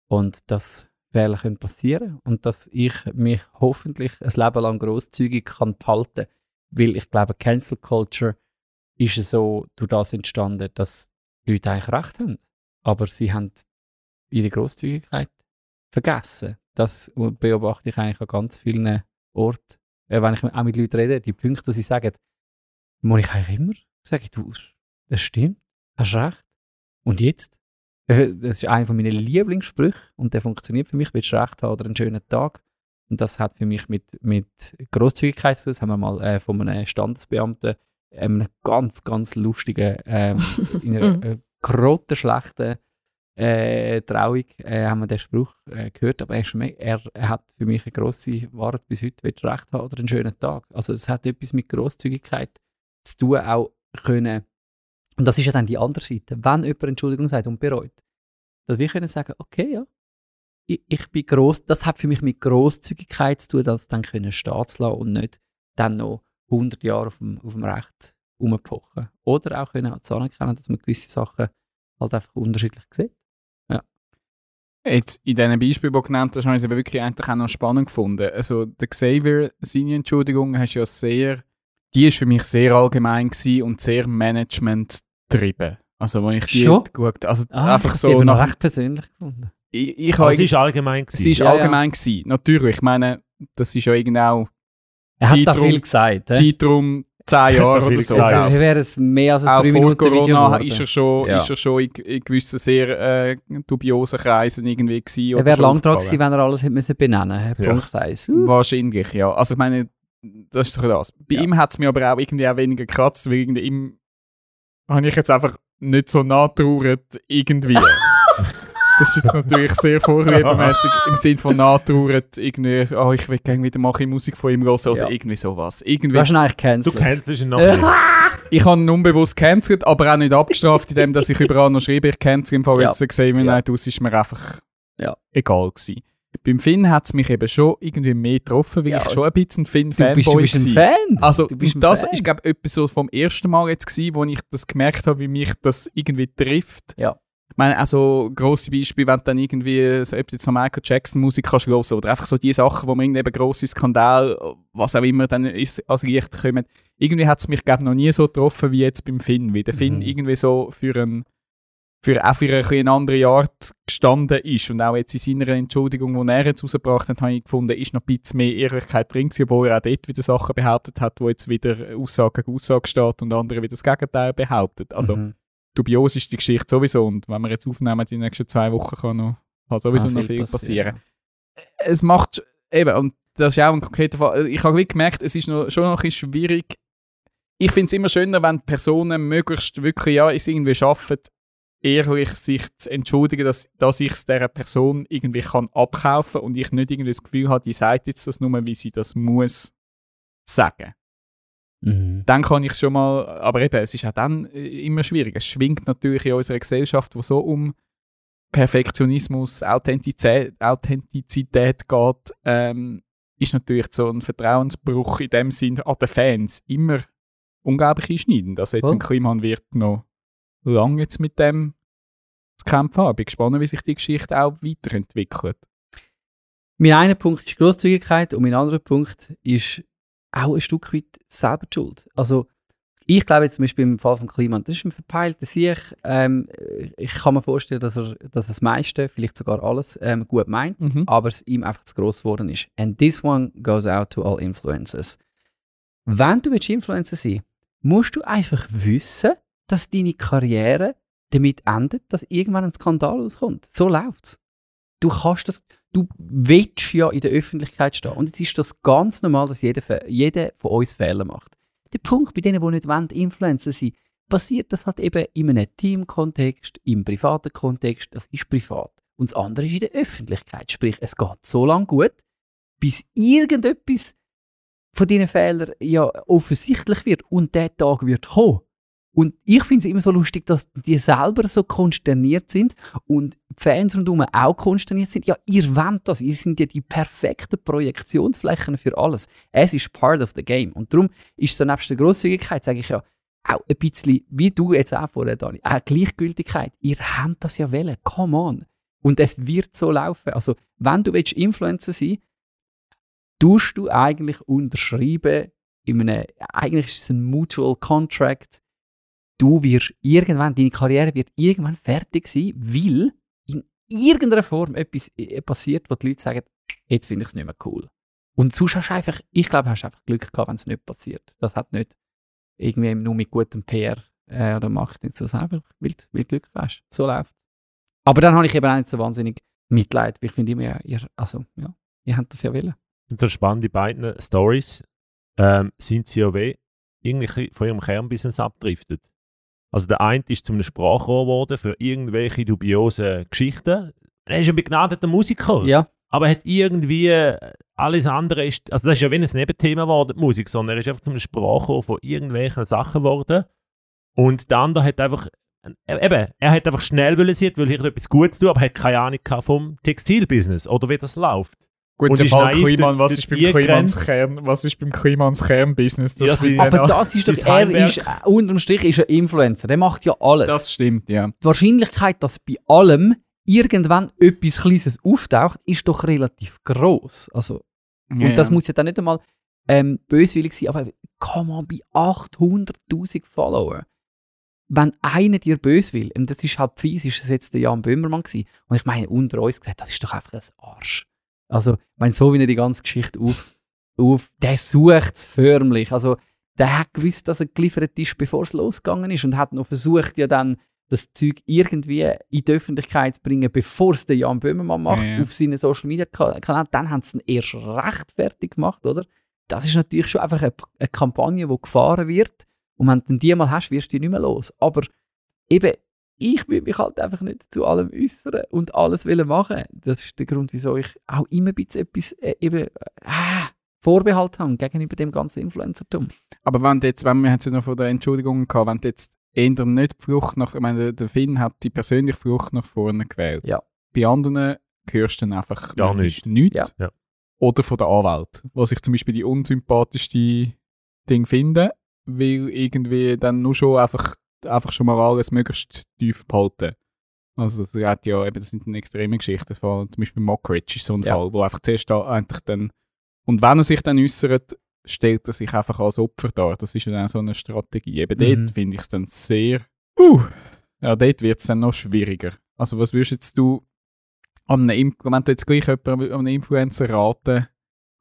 Und dass Fehler können passieren und dass ich mich hoffentlich ein Leben lang großzügig kann behalten Weil ich glaube, Cancel Culture ist so durch das entstanden, dass die Leute eigentlich recht haben. Aber sie haben ihre Großzügigkeit vergessen. Das beobachte ich eigentlich an ganz vielen Orten. Äh, wenn ich auch mit Leuten rede, die Punkte, die sie sagen, muss ich eigentlich immer sagen, du, das stimmt, hast recht. Und jetzt? Äh, Das ist einer meiner Lieblingssprüche und der funktioniert für mich. Willst du recht haben oder einen schönen Tag? Und das hat für mich mit, mit Großzügigkeit zu tun. Das haben wir mal äh, von einem Standesbeamten, einem ganz, ganz lustigen, ähm, *laughs* in einer äh, grottenschlechten äh, Trauung, äh, haben wir den Spruch äh, gehört. Aber er, er, er hat für mich eine grosse Wahrheit bis heute. Du recht haben oder einen schönen Tag? Also es hat etwas mit Großzügigkeit zu tun, auch können. Und das ist ja dann die andere Seite. Wenn jemand Entschuldigung sagt und bereut, dass wir können sagen, okay, ja, ich, ich bin gross, das hat für mich mit Großzügigkeit zu tun, das dann können stehen zu lassen und nicht dann noch 100 Jahre auf dem, auf dem Recht rumpochen. Oder auch können zu anerkennen, dass man gewisse Sachen halt einfach unterschiedlich sieht. Jetzt in diesen Beispielen, die du genannt hast, habe ich es aber wirklich eigentlich auch noch spannend gefunden. Also der Xavier, seine Entschuldigung, hast ja sehr, die ist für mich sehr allgemein gewesen und sehr Management-getrieben. Also wenn ich die Schon? geschaut also Ah, einfach ich so habe sie noch recht persönlich gefunden. ich, ich Also habe es ist allgemein gewesen. sie ist Ja, ja. allgemein gewesen. Natürlich, ich meine, das ist ja genau Er hat da viel gesagt. hä? Zeitraum 10 *laughs* Jahre oder so. Also, wäre es mehr als ein auch 3 vor Minuten Video Corona geworden? ist er schon, Ja. ist er schon in, in gewissen sehr äh, dubiosen Kreisen irgendwie gewesen. Er wäre lang dran gewesen, wenn er alles hätte müssen benennen musste. Ja. Punkt 1. Uh. *laughs* Wahrscheinlich, ja. Also ich meine, das ist so das. Bei Ja. ihm hat es mir aber auch irgendwie auch weniger gekratzt, weil irgendwie ihm habe ich jetzt einfach nicht so nachtrauert irgendwie. *laughs* das ist jetzt natürlich sehr vorliebemäßig im Sinn von nachtrauert irgendwie, oh, ich will gerne wieder bisschen Musik von ihm hören oder Ja. irgendwie sowas. Du Irgendwie, hast ihn eigentlich Du gecancelt. kennst ihn noch nicht. *laughs* ich habe ihn unbewusst gecancelt, aber auch nicht abgestraft, indem dass ich überall noch schreibe, ich cancel im Fall Ja. jetzt gesehen, Ja. nein, das ist mir einfach Ja. egal gewesen. Beim Finn hat es mich eben schon irgendwie mehr getroffen, weil Ja. ich schon ein bisschen Du Finn-Fanboy bist, du bist ein. Fan. Also, du bist ein das Fan. ist, glaube ich, etwas so vom ersten Mal jetzt gewesen, wo ich das gemerkt habe, wie mich das irgendwie trifft. Ja. Ich meine, also grosse Beispiele, wenn du dann irgendwie, so, ob du jetzt noch Michael Jackson Musik kannst hören oder einfach so die Sachen, wo man irgendwie eben grosse Skandal, was auch immer dann ist, als Licht kommen. Irgendwie hat es mich, glaube noch nie so getroffen wie jetzt beim Finn, wie der Finn Mhm. irgendwie so für ein für auch für eine andere Art gestanden ist. Und auch jetzt in seiner Entschuldigung, die er jetzt rausgebracht hat, habe ich gefunden, ist noch ein bisschen mehr Ehrlichkeit drin gewesen, obwohl er auch dort wieder Sachen behauptet hat, wo jetzt wieder Aussage gegen Aussage steht und andere wieder das Gegenteil behauptet. Also Mhm. Dubios ist die Geschichte sowieso und wenn wir jetzt aufnehmen, die nächsten zwei Wochen kann, noch, kann sowieso Ah, noch viel viel passieren. passieren. Es macht eben, und das ist auch ein konkreter Fall, ich habe wirklich gemerkt, es ist noch, schon noch ein bisschen schwierig. Ich finde es immer schöner, wenn Personen möglichst wirklich ja, es irgendwie schaffen, ehrlich sich zu entschuldigen, dass, dass ich es dieser Person irgendwie kann abkaufen und ich nicht irgendwie das Gefühl habe, die sagt jetzt das nur, wie sie das muss sagen. Mhm. Dann kann ich schon mal, aber eben, es ist auch dann äh, immer schwierig. Es schwingt natürlich in unserer Gesellschaft, wo so um Perfektionismus, Authentizität, Authentizität geht, ähm, ist natürlich so ein Vertrauensbruch in dem Sinn an den Fans immer unglaublich einschneidend. Also jetzt Voll. ein Kliman wird noch lange jetzt mit dem zu kämpfen haben. Ich bin gespannt, wie sich die Geschichte auch weiterentwickelt. Mein einer Punkt ist Großzügigkeit und mein anderer Punkt ist auch ein Stück weit selber die Schuld. Also ich glaube jetzt zum Beispiel im Fall von Kliman, das ist ein verpeilter Sieg. Ähm, ich kann mir vorstellen, dass er, dass das meiste, vielleicht sogar alles, ähm, gut meint, aber es ihm einfach zu gross geworden ist. And this one goes out to all influencers. Wenn du willst Influencer sein musst du einfach wissen, dass deine Karriere damit endet, dass irgendwann ein Skandal auskommt. So läuft's. Du kannst das, du willst ja in der Öffentlichkeit stehen. Und jetzt ist das ganz normal, dass jeder, jeder von uns Fehler macht. Der Punkt bei denen, die nicht wollen, Influencer sein passiert das halt eben in einem Teamkontext, im privaten Kontext, das ist privat. Und das andere ist in der Öffentlichkeit. Sprich, es geht so lange gut, bis irgendetwas von diesen Fehlern ja offensichtlich wird und der Tag wird kommen. Und ich finde es immer so lustig, dass die selber so konsterniert sind und die Fans rundherum auch konsterniert sind. Ja, ihr wollt das, ihr sind ja die perfekten Projektionsflächen für alles. Es ist part of the game. Und darum ist so nebst der Grosszügigkeit, sage ich ja, auch ein bisschen, wie du jetzt auch vorher, Dani, auch Gleichgültigkeit. Ihr habt das ja wollen, come on. Und es wird so laufen. Also, wenn du willst Influencer sein tust du eigentlich unterschreiben, in einem, eigentlich ist es ein Mutual Contract, du wirst irgendwann, deine Karriere wird irgendwann fertig sein, weil in irgendeiner Form etwas äh, passiert, wo die Leute sagen, jetzt finde ich es nicht mehr cool. Und sonst hast du einfach, ich glaube, hast einfach Glück gehabt, wenn es nicht passiert. Das hat nicht irgendwie nur mit gutem PR äh, oder Marketing zu selber, weil, weil du Glück hast. So läuft Aber dann habe ich eben auch nicht so wahnsinnig Mitleid, weil ich finde immer, ja, ihr, also, ja, ihr habt das ja wollen. So spannend, die beiden Stories ähm, sind sie ja weh irgendwie von ihrem Kernbusiness abdriftet. Also der eine ist zum Sprachrohr geworden für irgendwelche dubiosen Geschichten. Er ist ein begnadeter Musiker. Ja. Aber er hat irgendwie äh, alles andere ist, also das ist ja wie ein Nebenthema geworden, die Musik, sondern er ist einfach zum Sprachrohr von irgendwelchen Sachen geworden. Und der andere hat einfach, äh, eben, er hat einfach schnell sehen, weil er etwas Gutes tun, aber er hat keine Ahnung vom Textilbusiness oder wie das läuft. Gut, Und der Fall Kliman, was ist beim Klimans. Kern, was ist beim Klimans Kernbusiness? Das Ja, Aber auch- das ist doch, er ist, äh, unterm Strich ist er Influencer, der macht ja alles. das stimmt, ja. die Wahrscheinlichkeit, dass bei allem irgendwann etwas Kleines auftaucht, ist doch relativ groß. Also, ja und das ja. muss ja dann nicht einmal ähm, böswillig sein, aber come on, bei 800'000 Follower, wenn einer dir böse will, und das ist halt fies, ist es jetzt der Jan Böhmermann gewesen, und ich meine, unter uns gesagt, das ist doch einfach ein Arsch. Also, ich meine, so wie er die ganze Geschichte auf, auf der sucht es förmlich, also, der hat gewusst, dass er geliefert ist, bevor es losgegangen ist und hat noch versucht, ja dann das Zeug irgendwie in die Öffentlichkeit zu bringen, bevor es der Jan Böhmermann macht, Ja, ja. auf seinen Social Media Kanälen. Dann haben sie ihn erst recht fertig gemacht, oder? Das ist natürlich schon einfach eine, eine Kampagne, die gefahren wird. Und wenn du die mal hast, wirst du die nicht mehr los. Aber eben, ich will mich halt einfach nicht zu allem äußern und alles wollen machen. Das ist der Grund, wieso ich auch immer ein bisschen etwas äh, eben, äh, Vorbehalt habe gegenüber dem ganzen Influencertum. Aber wenn du jetzt, wenn wir haben ja noch von der Entschuldigung gehabt, wenn du jetzt eher nicht die Frucht nach, ich meine, der Finn hat die persönliche Frucht nach vorne gewählt. Ja. Bei anderen hörst du dann einfach Gar manchmal nicht. nichts. Ja. Ja. Oder von der Anwalt. Was ich zum Beispiel die unsympathischste Ding finde, weil irgendwie dann nur schon einfach, einfach schon mal alles möglichst tief behalten. Also das hat ja eben, das sind eine extreme Geschichten, allem zum Beispiel Mockridge ist so ein Ja. Fall, wo einfach zuerst da eigentlich dann und wenn er sich dann äußert, stellt er sich einfach als Opfer dar. Das ist ja dann so eine Strategie. Eben Mhm. dort finde ich es dann sehr. Uh, ja, dort wird es dann noch schwieriger. Also, was würdest jetzt du an einem, wenn du jetzt gleich jemandem, an einem Influencer raten,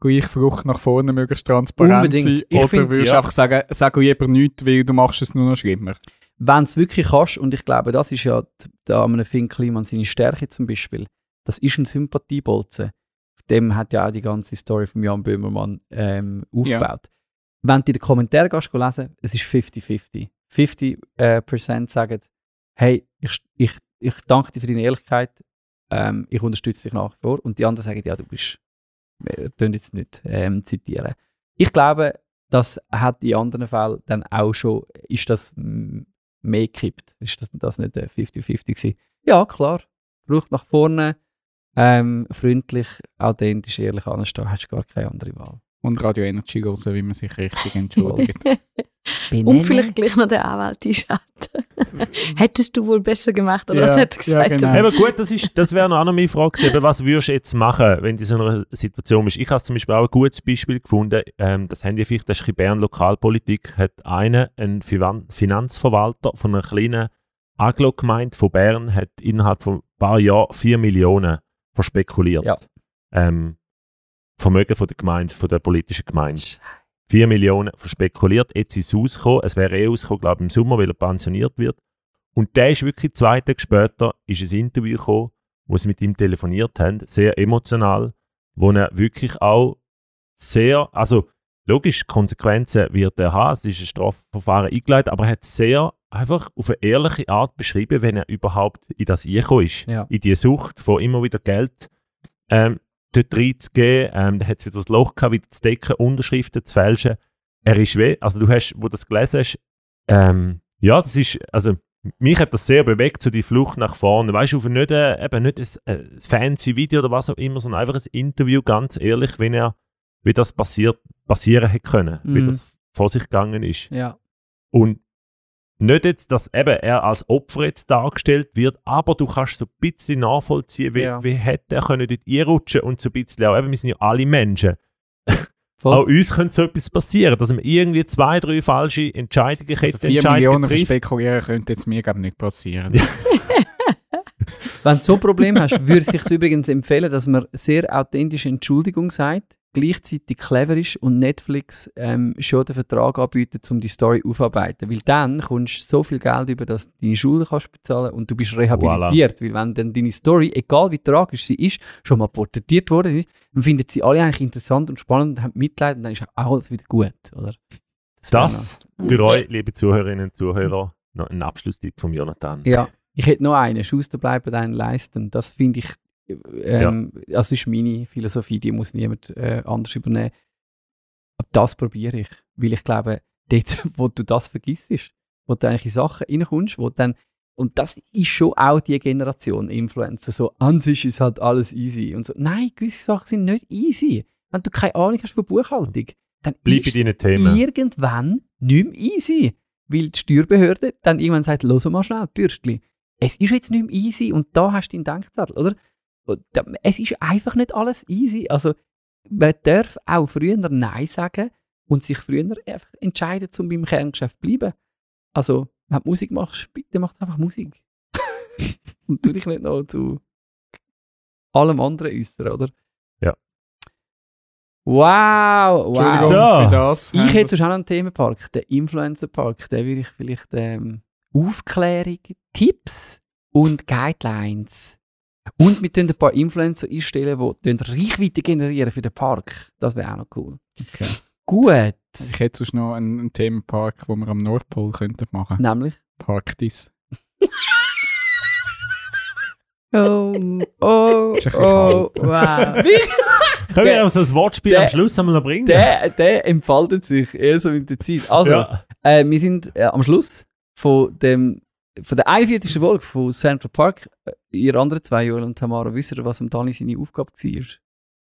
gleich Frucht nach vorne möglichst transparent Unbedingt. sein? Ich Oder find, würdest du ja. einfach sagen, sag lieber nichts, weil du machst es nur noch schlimmer? Wenn es wirklich kannst, und ich glaube, das ist ja da an Finn Kliman seine Stärke zum Beispiel, das ist ein Sympathiebolzen. Auf dem hat ja auch die ganze Story von Jan Böhmermann ähm, aufgebaut. Wenn du in den Kommentaren gehst, geh lesen, es ist 50-50. 50% äh, Prozent sagen, hey, ich, ich, ich danke dir für deine Ehrlichkeit, ähm, ich unterstütze dich nach wie vor. Und die anderen sagen, ja, du bist, wir tun jetzt nicht ähm, zitieren. Ich glaube, das hat in anderen Fällen dann auch schon, ist das mehr gekippt. Ist das, das nicht äh, 50-50 gewesen? Ja, klar. Braucht nach vorne, ähm, freundlich, authentisch, ehrlich anstehen, hast gar keine andere Wahl. Und Radio Energy hören, wie man sich richtig entschuldigt. *laughs* Und vielleicht gleich noch den Anwalt einschalten. *laughs* Hättest du wohl besser gemacht, oder Ja, was hat er ja, gesagt? genau. Eben gut, das, ist- das wäre noch eine meine Frage gewesen. Was würdest du jetzt machen, wenn du in so einer Situation bist? Ich habe zum Beispiel auch ein gutes Beispiel gefunden. Ähm, das haben die vielleicht, das ist in Bern Lokalpolitik, hat einer, ein Finan- Finanzverwalter von einer kleinen Aglo-Gemeinde von Bern, hat innerhalb von ein paar Jahren 4 Millionen verspekuliert. Ja. Ähm, Vermögen von der Gemeinde, von der politischen Gemeinde. 4 Millionen verspekuliert. Jetzt ist es rausgekommen. Es wäre eh rausgekommen, glaube ich, im Sommer, weil er pensioniert wird. Und der ist wirklich zwei Tage später ist ein Interview gekommen, wo sie mit ihm telefoniert haben, sehr emotional, wo er wirklich auch sehr, also logisch, Konsequenzen wird er haben, es ist ein Strafverfahren eingeleitet, aber er hat sehr einfach auf eine ehrliche Art beschrieben, wenn er überhaupt in das eingekommen ist, Ja. in die Sucht von immer wieder Geld ähm, dort reinzugehen, ähm, dann hat es wieder das Loch gehabt, wieder zu decken, Unterschriften zu fälschen. Er ist weh, also du hast, wo du das gelesen hast, ähm, ja, das ist, also mich hat das sehr bewegt, so die Flucht nach vorne. Weißt du, auf nicht, äh, eben nicht ein äh, fancy Video oder was auch immer, sondern einfach ein Interview, ganz ehrlich, wenn er, wie das passiert, passieren hätte können, wie Mhm. das vor sich gegangen ist. Ja. Und nicht jetzt, dass eben er als Opfer jetzt dargestellt wird, aber du kannst so ein bisschen nachvollziehen, wie, Ja. wie hätte er können dort einrutschen und so ein bisschen auch, eben, wir sind ja alle Menschen. Voll. Auch uns könnte so etwas passieren, dass man irgendwie zwei, drei falsche Entscheidungen Also hätte, 4 Millionen trifft. verspekulieren könnte jetzt mir glaub, nicht passieren. Wenn du so ein Problem hast, würde es sich übrigens empfehlen, dass man sehr authentische Entschuldigung sagt, gleichzeitig clever ist und Netflix ähm, schon den Vertrag anbietet, um die Story aufzuarbeiten. Weil dann kommst du so viel Geld über, dass du deine Schulden kannst bezahlen und du bist rehabilitiert. Weil wenn dann deine Story, egal wie tragisch sie ist, schon mal porträtiert worden ist, dann finden sie alle eigentlich interessant und spannend und haben Mitleid und dann ist auch alles wieder gut, oder? wäre Das für euch, liebe Zuhörerinnen und Zuhörer, noch ein Abschlusstipp von Jonathan. Ja, ich hätte noch einen. Schuster bleiben deinen leisten. Das finde ich, ähm, das ist meine Philosophie, die muss niemand äh, anders übernehmen. Aber das probiere ich, weil ich glaube, dort, *laughs* wo du das vergisst, wo du eigentlich in Sachen reinkommst, wo dann, und das ist schon auch die Generation Influencer, so an sich ist halt alles easy und so. Nein, gewisse Sachen sind nicht easy. Wenn du keine Ahnung hast von Buchhaltung, dann Bleib ist deinen Themen. irgendwann nicht mehr easy. Weil die Steuerbehörde dann irgendwann sagt, los mal schnell, Bürstli. Es ist jetzt nicht mehr easy und da hast du deinen Denkzettel, oder? Es ist einfach nicht alles easy. Also, man darf auch früher Nein sagen und sich früher einfach entscheiden, um beim Kerngeschäft zu bleiben. Also, wenn du Musik machst, bitte mach einfach Musik. *laughs* und tu dich nicht noch zu allem anderen äußern, oder? Ja. Wow! Wow. So. für das. Ich hätte noch einen Themenpark, den Influencer-Park. Den würde ich vielleicht ähm, Aufklärung, Tipps und Guidelines. Und wir tun ein paar Influencer einstellen, die Reichweite generieren für den Park. Das wäre auch noch cool. Okay. Gut. Ich hätte sonst noch einen, einen Themenpark, wo wir am Nordpol könnten machen. Nämlich. Parktis. *laughs* Oh, oh, Ist oh, wow. *laughs* Können wir so ein Wortspiel der- am Schluss einmal noch bringen? Der, der entfaltet sich eher so in der Zeit. Also, ja. Äh, wir sind äh, am Schluss von, dem, von der 41. Folge von Central Park. Äh, ihr anderen zwei, Joel und Tamara, wisst ihr, was am Dani seine Aufgabe war?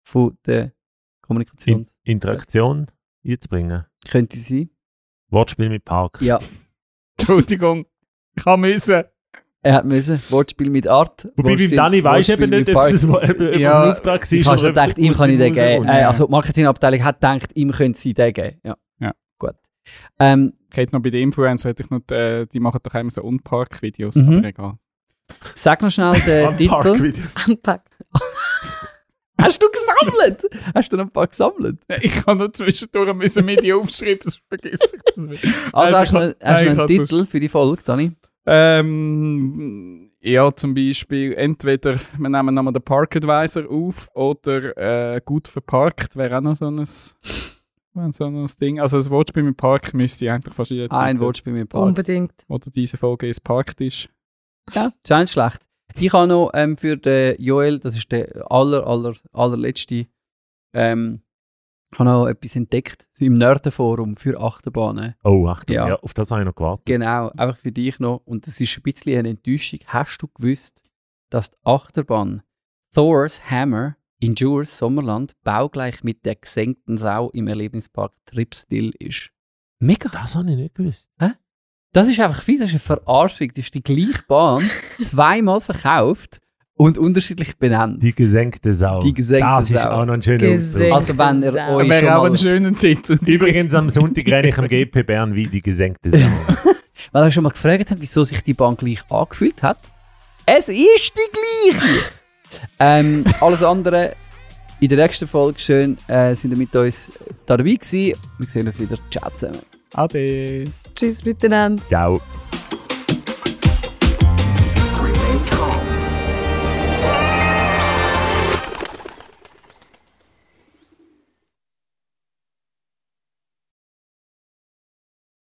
Von der Kommunikation. In Interaktion einzubringen. Könnte sein. Wortspiel mit Parks. Ja, *laughs* Entschuldigung, ich habe müssen. er hat müssen. Wortspiel mit Art. Wobei beim Wortspiel- Danny weisst du Wortspiel eben nicht, mit ob Park. *laughs* es ein, ob, Ja, ein Auftrag war. Ich habe schon gedacht, ihm kann ich den geben. Äh, also die Marketingabteilung hat gedacht, ihm könnte sie den geben. Ja. Ja. Gut. Ähm, Ich hätte noch bei den Influencern, hätte ich noch, äh, die machen doch immer so Unpark-Videos, Mhm. aber egal. Sag noch schnell den Titel. Anpacken. *laughs* Hast du gesammelt? Hast du noch ein paar gesammelt? Ich habe noch zwischendurch müssen Medien aufschreiben, das vergesse ich. Also hast du ich noch, kann- hast nein, ich einen Titel für die Folge, Dani? Ähm, ja, zum Beispiel entweder wir nehmen nochmal den Park Advisor auf oder äh, gut verparkt wäre auch noch so ein, so ein Ding. Also das Wortspiel mit Park müsste eigentlich fast jeder Ein Titel- Wortspiel mit Park. Unbedingt. Oder diese Folge ist Parktisch. Ja, ist auch nicht schlecht. Ich habe noch ähm, für den Joel, das ist der aller, aller, allerletzte, ähm, habe noch etwas entdeckt im Nerdenforum für Achterbahnen. Oh, Achtung, Ja. ja. auf das habe ich noch gewartet. Genau, einfach für dich noch. Und das ist ein bisschen eine Enttäuschung. Hast du gewusst, dass die Achterbahn Thor's Hammer in Jures Sommerland baugleich mit der gesenkten Sau im Erlebnispark Tripstil ist? Mega Das habe ich nicht gewusst. Das ist einfach viel, das ist eine Verarschung. Das ist die gleiche Bahn, *laughs* zweimal verkauft und unterschiedlich benannt. Die gesenkte Sau. Die gesenkte das ist Sau. auch noch ein schöner. Ausdruck. Also wenn ihr Sau. euch schon auch mal, ein schöner Titel. *laughs* Übrigens am Sonntag renne ich am *laughs* GP Bern wie die gesenkte Sau. weil ihr schon mal gefragt habt, wieso sich die Bahn gleich angefühlt hat. Es ist die gleiche! ähm, alles andere in der nächsten Folge schön äh, sind ihr mit uns da dabei gewesen. Wir sehen uns wieder. Ciao zusammen. Ade. Tschüss miteinander. Ciao.